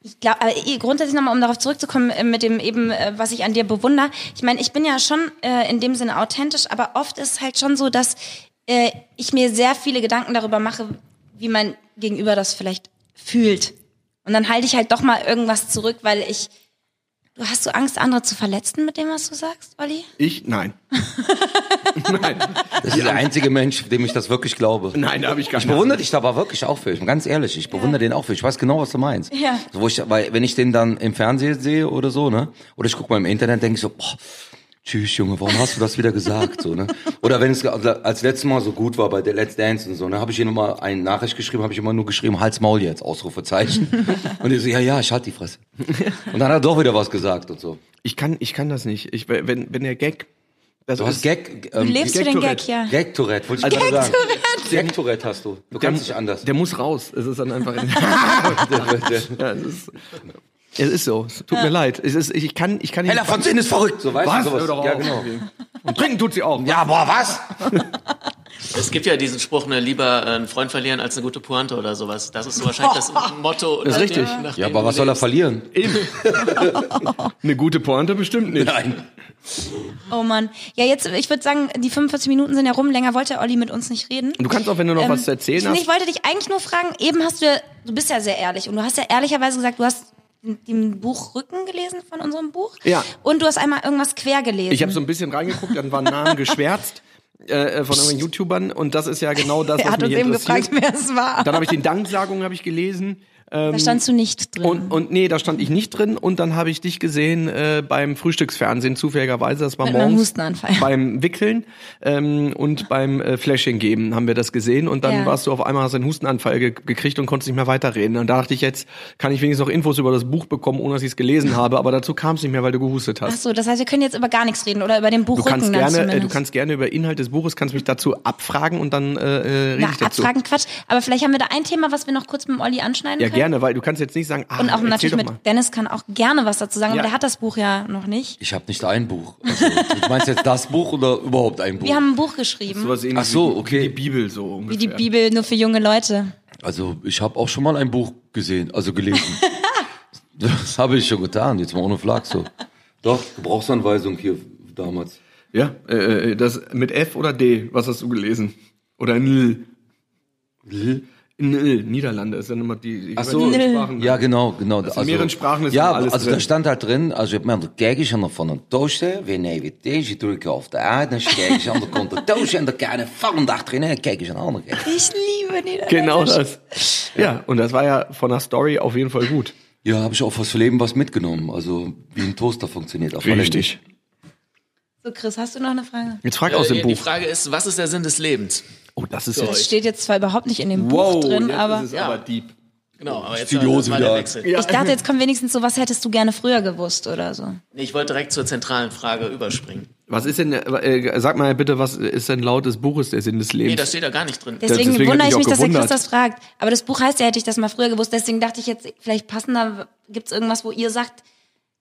Ich glaube, eh, grundsätzlich nochmal, um darauf zurückzukommen, äh, mit dem eben, äh, was ich an dir bewundere. Ich meine, ich bin ja schon äh, in dem Sinne authentisch, aber oft ist es halt schon so, dass äh, ich mir sehr viele Gedanken darüber mache, wie mein Gegenüber das vielleicht fühlt. Und dann halte ich halt doch mal irgendwas zurück, weil ich. Du hast du Angst, andere zu verletzen mit dem, was du sagst, Olli? Ich? Nein. [LAUGHS] Nein. Das ist der einzige Mensch, dem ich das wirklich glaube. Nein, da habe ich gar Ich nicht. bewundere dich da aber wirklich auch für. Ich bin ganz ehrlich, ich bewundere den auch für. Ich weiß genau, was du meinst. Ja. So, wo ich, weil wenn ich den dann im Fernsehen sehe oder so, ne, oder ich gucke mal im Internet, denke ich so, boah, tschüss Junge, warum hast du das wieder gesagt? So, ne? Oder wenn es als letztes Mal so gut war bei der Let's Dance und so, ne, habe ich ihr nochmal eine Nachricht geschrieben, habe ich immer nur geschrieben, Hals Maul jetzt, Ausrufezeichen. [LAUGHS] und ich so, ja, ja, ich halt die Fresse. Und dann hat er doch wieder was gesagt und so. Ich kann, ich kann das nicht. Ich, wenn, wenn der Gag. Das Du hast Gag, Du ähm, lebst für den Gag, ja. Gag-Tourette, wollte ich gerade sagen. Gag-Tourette hast du. Du kannst nicht anders. Der muss raus. Es ist dann einfach. [LAUGHS] [LAUGHS] ja, es, ist, es ist so. Es tut mir leid. Es ist, ich kann, ich kann nicht. Hella von Sinn ist verrückt, so weißt Was? du sowas. Ja, genau. Und trinken tut sie auch. Ja, boah, was? [LAUGHS] Es gibt ja diesen Spruch, ne, lieber äh, einen Freund verlieren als eine gute Pointe oder sowas. Das ist so wahrscheinlich das [LAUGHS] Motto. Das ist richtig. Ja, aber was soll er verlieren? [LAUGHS] Eine gute Pointe bestimmt nicht. Nein. Oh Mann. Ja, jetzt, ich würde sagen, die 45 Minuten sind ja rum. Länger wollte Olli mit uns nicht reden. Du kannst auch, wenn du noch was zu erzählen ich, hast. Ich wollte dich eigentlich nur fragen, eben hast du, ja- du bist ja sehr ehrlich und du hast ja ehrlicherweise gesagt, du hast den Buch Rücken gelesen von unserem Buch. Ja. Und du hast einmal irgendwas quer gelesen. Ich habe so ein bisschen reingeguckt, dann waren Namen [LAUGHS] geschwärzt äh, von irgendwelchen YouTubern und das ist ja genau das, er was hat mich uns eben interessiert. gefragt, wer es war. Dann habe ich den Danksagungen habe ich gelesen. Ähm, da standst du nicht drin. und, und nee, da stand ich nicht drin. Und dann habe ich dich gesehen äh, beim Frühstücksfernsehen zufälligerweise. Das war Mit morgens Hustenanfall. [LAUGHS] beim Wickeln ähm, und beim äh, Flashing geben haben wir das gesehen. Und dann Ja. warst du auf einmal hast du einen Hustenanfall ge gekriegt und konntest nicht mehr weiterreden. Und da dachte ich jetzt kann ich wenigstens noch Infos über das Buch bekommen, ohne dass ich es gelesen habe. Aber dazu kam es nicht mehr, weil du gehustet Ach hast. so, das heißt, wir können jetzt über gar nichts reden oder über den Buch Du kannst Rücken gerne, äh, du kannst gerne über Inhalt des Buches, kannst mich dazu abfragen und dann äh, äh, rede Na, ich dazu. abfragen Quatsch. Aber vielleicht haben wir da ein Thema, was wir noch kurz mit dem Olli anschneiden Ja, können. Gerne, weil du kannst jetzt nicht sagen, ah, Und auch natürlich mit. Dennis kann auch gerne was dazu sagen, Ja. aber der hat das Buch ja noch nicht. Ich habe nicht ein Buch. Also, du meinst jetzt das Buch oder überhaupt ein Buch? Wir haben ein Buch geschrieben, Sowas ähnliches Ach so, wie okay. wie die Bibel so wie ungefähr. die Bibel nur für junge Leute. Also ich habe auch schon mal ein Buch gesehen, also gelesen. [LAUGHS] das habe ich schon getan, jetzt mal ohne Flak so. Doch, Gebrauchsanweisung hier damals. Ja, äh, das mit F oder D, was hast du gelesen? Oder N. L. N. Niederlande ist dann immer die, die Ach so, die Sprachen. ja genau, genau. in mehreren Sprachen ist ja, alles also drin. da stand halt drin, also je hebt kijk eens aan de van een toaster, weer nee, weer deze, druk je auf de aarde, dan kijk eens aan de kant de toaster en dan kan je vallend achterin en dan kijk eens aan de andere kant. Ich liebe Niederländisch. Genau das. Ja, und das war ja von der Story auf jeden Fall gut. Ja, habe ich auch fürs Leben was mitgenommen, also wie ein Toaster funktioniert. Auf Richtig. So, Chris, hast du noch eine Frage? Jetzt frag aus dem Äh, Die Buch. Frage ist, was ist der Sinn des Lebens? Oh, das ist So, jetzt. Das steht jetzt zwar überhaupt nicht in dem Buch drin, jetzt aber ist es Ja. aber deep. Genau, aber jetzt Hose mal der wieder. Wechsel. ich dachte, jetzt kommt wenigstens so, was hättest du gerne früher gewusst oder so. Nee, ich wollte direkt zur zentralen Frage überspringen. Was ist denn, äh, sag mal bitte, was ist denn laut des Buches der Sinn des Nee, Lebens? das steht da gar nicht drin. Deswegen, deswegen wundere ich mich dass der Chris das fragt. Aber das Buch heißt ja, hätte ich das mal früher gewusst. Deswegen dachte ich jetzt, vielleicht passender, gibt's irgendwas, wo ihr sagt,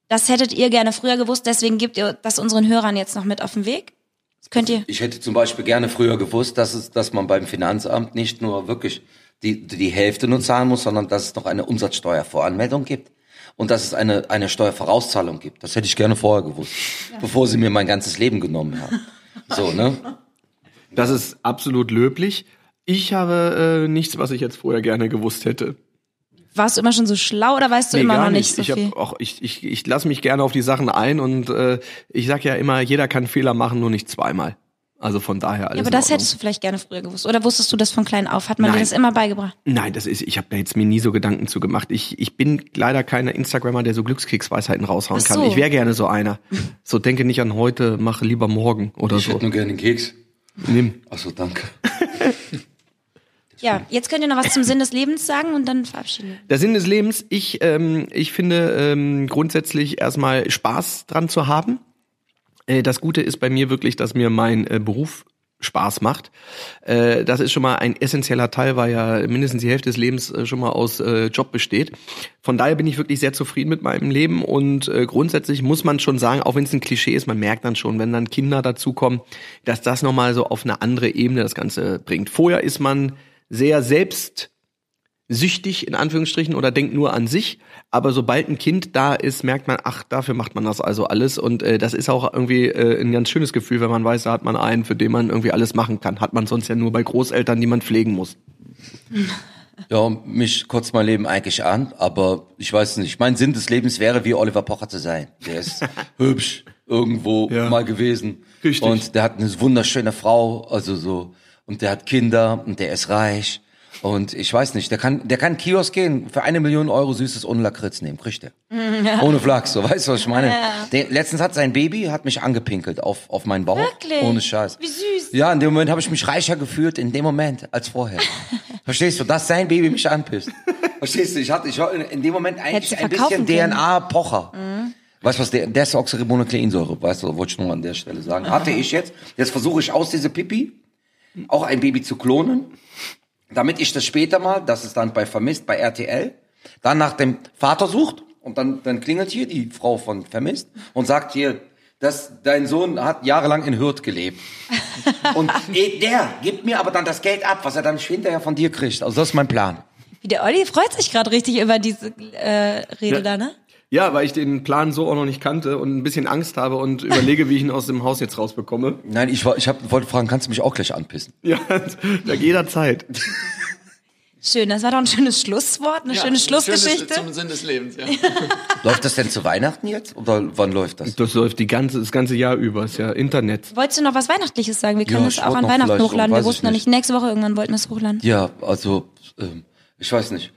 das hättet ihr gerne früher gewusst, deswegen gebt ihr das unseren Hörern jetzt noch mit auf den Weg. Das könnt ihr. Ich hätte zum Beispiel gerne früher gewusst, dass es, dass man beim Finanzamt nicht nur wirklich die, die Hälfte nur zahlen muss, sondern dass es noch eine Umsatzsteuervoranmeldung gibt und dass es eine, eine Steuervorauszahlung gibt. Das hätte ich gerne vorher gewusst, bevor sie mir mein ganzes Leben genommen haben. So, ne? Das ist absolut löblich. Ich habe äh, nichts, was ich jetzt vorher gerne gewusst hätte. Warst du immer schon so schlau oder weißt du Nee, immer gar noch nicht so ich viel? hab auch ich ich ich lasse mich gerne auf die Sachen ein und äh, ich sag ja immer, jeder kann Fehler machen, nur nicht zweimal. Also von daher alles. Ja, aber das hättest du vielleicht gerne früher gewusst. Oder wusstest du das von klein auf? Hat man dir Nein. das immer beigebracht? Nein, das ist ich habe da jetzt mir nie so Gedanken zu gemacht. Ich ich bin leider keiner Instagrammer, der so Glückskeksweisheiten raushauen Ach kann. so. Ich wäre gerne so einer. So denke nicht an heute, mache lieber morgen oder Ich so. hätte nur gerne einen Keks. Nimm. Ach so, danke. [LAUGHS] Ja, jetzt könnt ihr noch was zum Sinn des Lebens sagen und dann verabschieden wir. Der Sinn des Lebens, ich, ähm, ich finde ähm, grundsätzlich erstmal Spaß dran zu haben. Äh, das Gute ist bei mir wirklich, dass mir mein äh, Beruf Spaß macht. Äh, das ist schon mal ein essentieller Teil, weil ja mindestens die Hälfte des Lebens äh, schon mal aus äh, Job besteht. Von daher bin ich wirklich sehr zufrieden mit meinem Leben und äh, grundsätzlich muss man schon sagen, auch wenn es ein Klischee ist, man merkt dann schon, wenn dann Kinder dazukommen, dass das nochmal so auf eine andere Ebene das Ganze bringt. Vorher ist man sehr selbst süchtig in Anführungsstrichen oder denkt nur an sich. Aber sobald ein Kind da ist, merkt man, ach, dafür macht man das also alles. Und äh, das ist auch irgendwie äh, ein ganz schönes Gefühl, wenn man weiß, da hat man einen, für den man irgendwie alles machen kann. Hat man sonst ja nur bei Großeltern, die man pflegen muss. Ja, mich kotzt mein Leben eigentlich an, aber ich weiß nicht. Mein Sinn des Lebens wäre, wie Oliver Pocher zu sein. Der ist [LAUGHS] hübsch irgendwo Ja. mal gewesen. Richtig. Und der hat eine wunderschöne Frau, also so. Und der hat Kinder und der ist reich. Und ich weiß nicht, der kann, der kann Kiosk gehen, für eine Million Euro süßes Unlakritz nehmen, kriegt der. [LAUGHS] Ohne Flachs, so, weißt du, was ich meine? Der, letztens hat sein Baby, hat mich angepinkelt auf, auf meinen Bauch. Wirklich? Ohne Scheiß. Wie süß. Ja, in dem Moment habe ich mich reicher gefühlt, in dem Moment, als vorher. [LAUGHS] Verstehst du, dass sein Baby mich anpisst. Verstehst du, ich hatte, ich war in- dem Moment eigentlich ein bisschen. DNA-Pocher. Weißt du was, der Desoxyribonukleinsäure, weißt du, wollte ich nur an der Stelle sagen. Hatte ich jetzt, jetzt versuche ich aus dieser Pipi auch ein Baby zu klonen, damit ich das später mal, das ist dann bei Vermisst, bei RTL, dann nach dem Vater sucht und dann, dann klingelt hier die Frau von Vermisst und sagt hier, dass dein Sohn hat jahrelang in Hürth gelebt. [LAUGHS] Und eh, der gibt mir aber dann das Geld ab, was er dann hinterher von dir kriegt. Also das ist mein Plan. Wie der Olli freut sich gerade richtig über diese äh, Rede da, ne? Ja, weil ich den Plan so auch noch nicht kannte und ein bisschen Angst habe und [LAUGHS] überlege, wie ich ihn aus dem Haus jetzt rausbekomme. Nein, ich, war- ich hab, wollte fragen, kannst du mich auch gleich anpissen? Ja, da jederzeit. [LAUGHS] Schön, das war doch ein schönes Schlusswort, eine schöne Schlussgeschichte. Zum Sinn des Lebens, ja. [LAUGHS] Läuft das denn zu Weihnachten jetzt? Oder wann läuft das? Das läuft die ganze, das ganze Jahr über, ist ja Internet. Wolltest du noch was Weihnachtliches sagen? Wir können Ja, das auch an Weihnachten hochladen. Wir wussten noch nicht. nicht. Nächste Woche irgendwann wollten wir es hochladen. Ja, also, ähm, ich weiß nicht.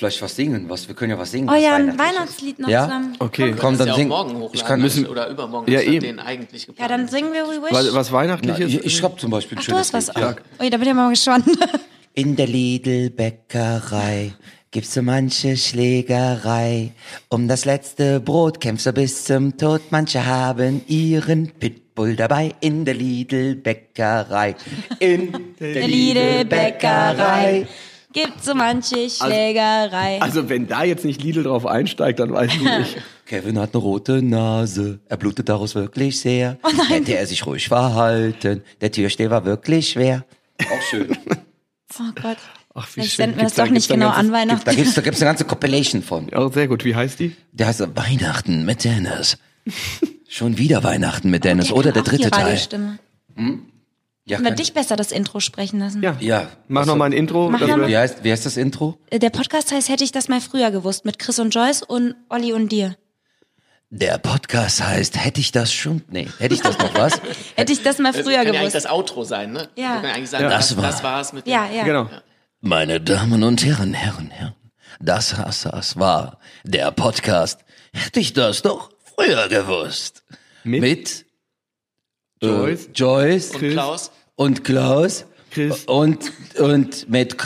Vielleicht was singen, was, wir können ja was singen. Oh ja, ein. Weihnachtslied noch Ja? zusammen. Okay. Komm, dann ja auch sing. morgen hochladen Ich kann, Müssen- oder übermorgen. Ja, eben. den eigentlich Ja, geplant. dann singen wir We Wish. Was, was Na, Weihnachtliches? ich, ich hab zum Beispiel ein Ach, du hast schönes was. Lied. Oh, da bin ich mal gespannt. [LAUGHS] In der Lidl-Bäckerei gibt's so manche Schlägerei. Um das letzte Brot kämpfst du bis zum Tod. Manche haben ihren Pitbull dabei. In der Lidl-Bäckerei. In der Der Lidl-Bäckerei gibt so manche Schlägerei. Also wenn da jetzt nicht Lidl drauf einsteigt, dann weiß ich nicht. [LAUGHS] Kevin hat eine rote Nase, er blutet daraus wirklich sehr. Oh Hätte er sich ruhig verhalten, der Türsteher war wirklich schwer. Auch schön. [LAUGHS] oh Gott. Ach, wie Vielleicht schön. senden wir das da- doch nicht da ein genau ganzes- an Weihnachten. Da gibt's, da gibt's eine ganze Compilation von. Ja, sehr gut. Wie heißt die? Der heißt Weihnachten mit Dennis. [LAUGHS] Schon wieder Weihnachten mit Dennis. Der Oder der dritte Teil. Radiostimme. Ja, Können wir dich besser das Intro sprechen lassen? Ja. ja. Mach noch mal ein Intro. Mach das. Wie heißt, wie heißt das Intro? Äh, Der Podcast heißt Hätte ich das mal früher gewusst mit Chris und Joyce und Olli und dir. Der Podcast heißt, hätte ich das schon? Nee, hätte ich das noch was? [LAUGHS] Hätte ich das mal Das früher kann ja eigentlich gewusst. das Outro sein, ne? Ja. Können eigentlich sagen, Ja. das, Das war- das war's mit dem ja, ja. Genau. Meine Damen und Herren, Herren, Herren, das, das, das war der Podcast. Hätte ich das doch früher gewusst. Mit? Mit äh, Joyce. Joyce Und Klaus? Und Klaus Chris. und, und mit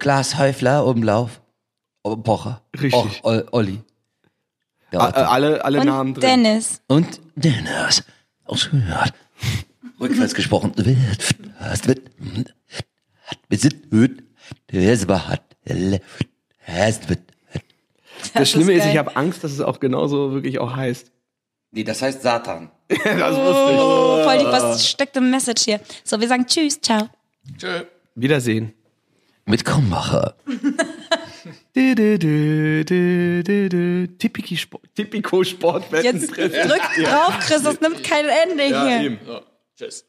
Klaas Häufler Umlauf. Oh, Pocher. Richtig. Ol- Olli. Äh, alle, alle Namen Und drin. Dennis. Und Dennis. Aus. Rückwärts gesprochen. Wird, hast, wird, hat, wird, wird, es war, hat, hast, wird, Das Schlimme ist ist, ich habe Angst, dass es auch genauso wirklich auch heißt. Nee, das heißt Satan. [LAUGHS] das wusste ich. Oh, voll die versteckte Message hier. So, wir sagen Tschüss, ciao. Tschö. Wiedersehen. Mit Krummacher. Du, du, du, du, du, du. Tipico Sport, Tipico Sportwetten. Jetzt drück drauf, Chris, das nimmt kein Ende hier. eben. So, tschüss.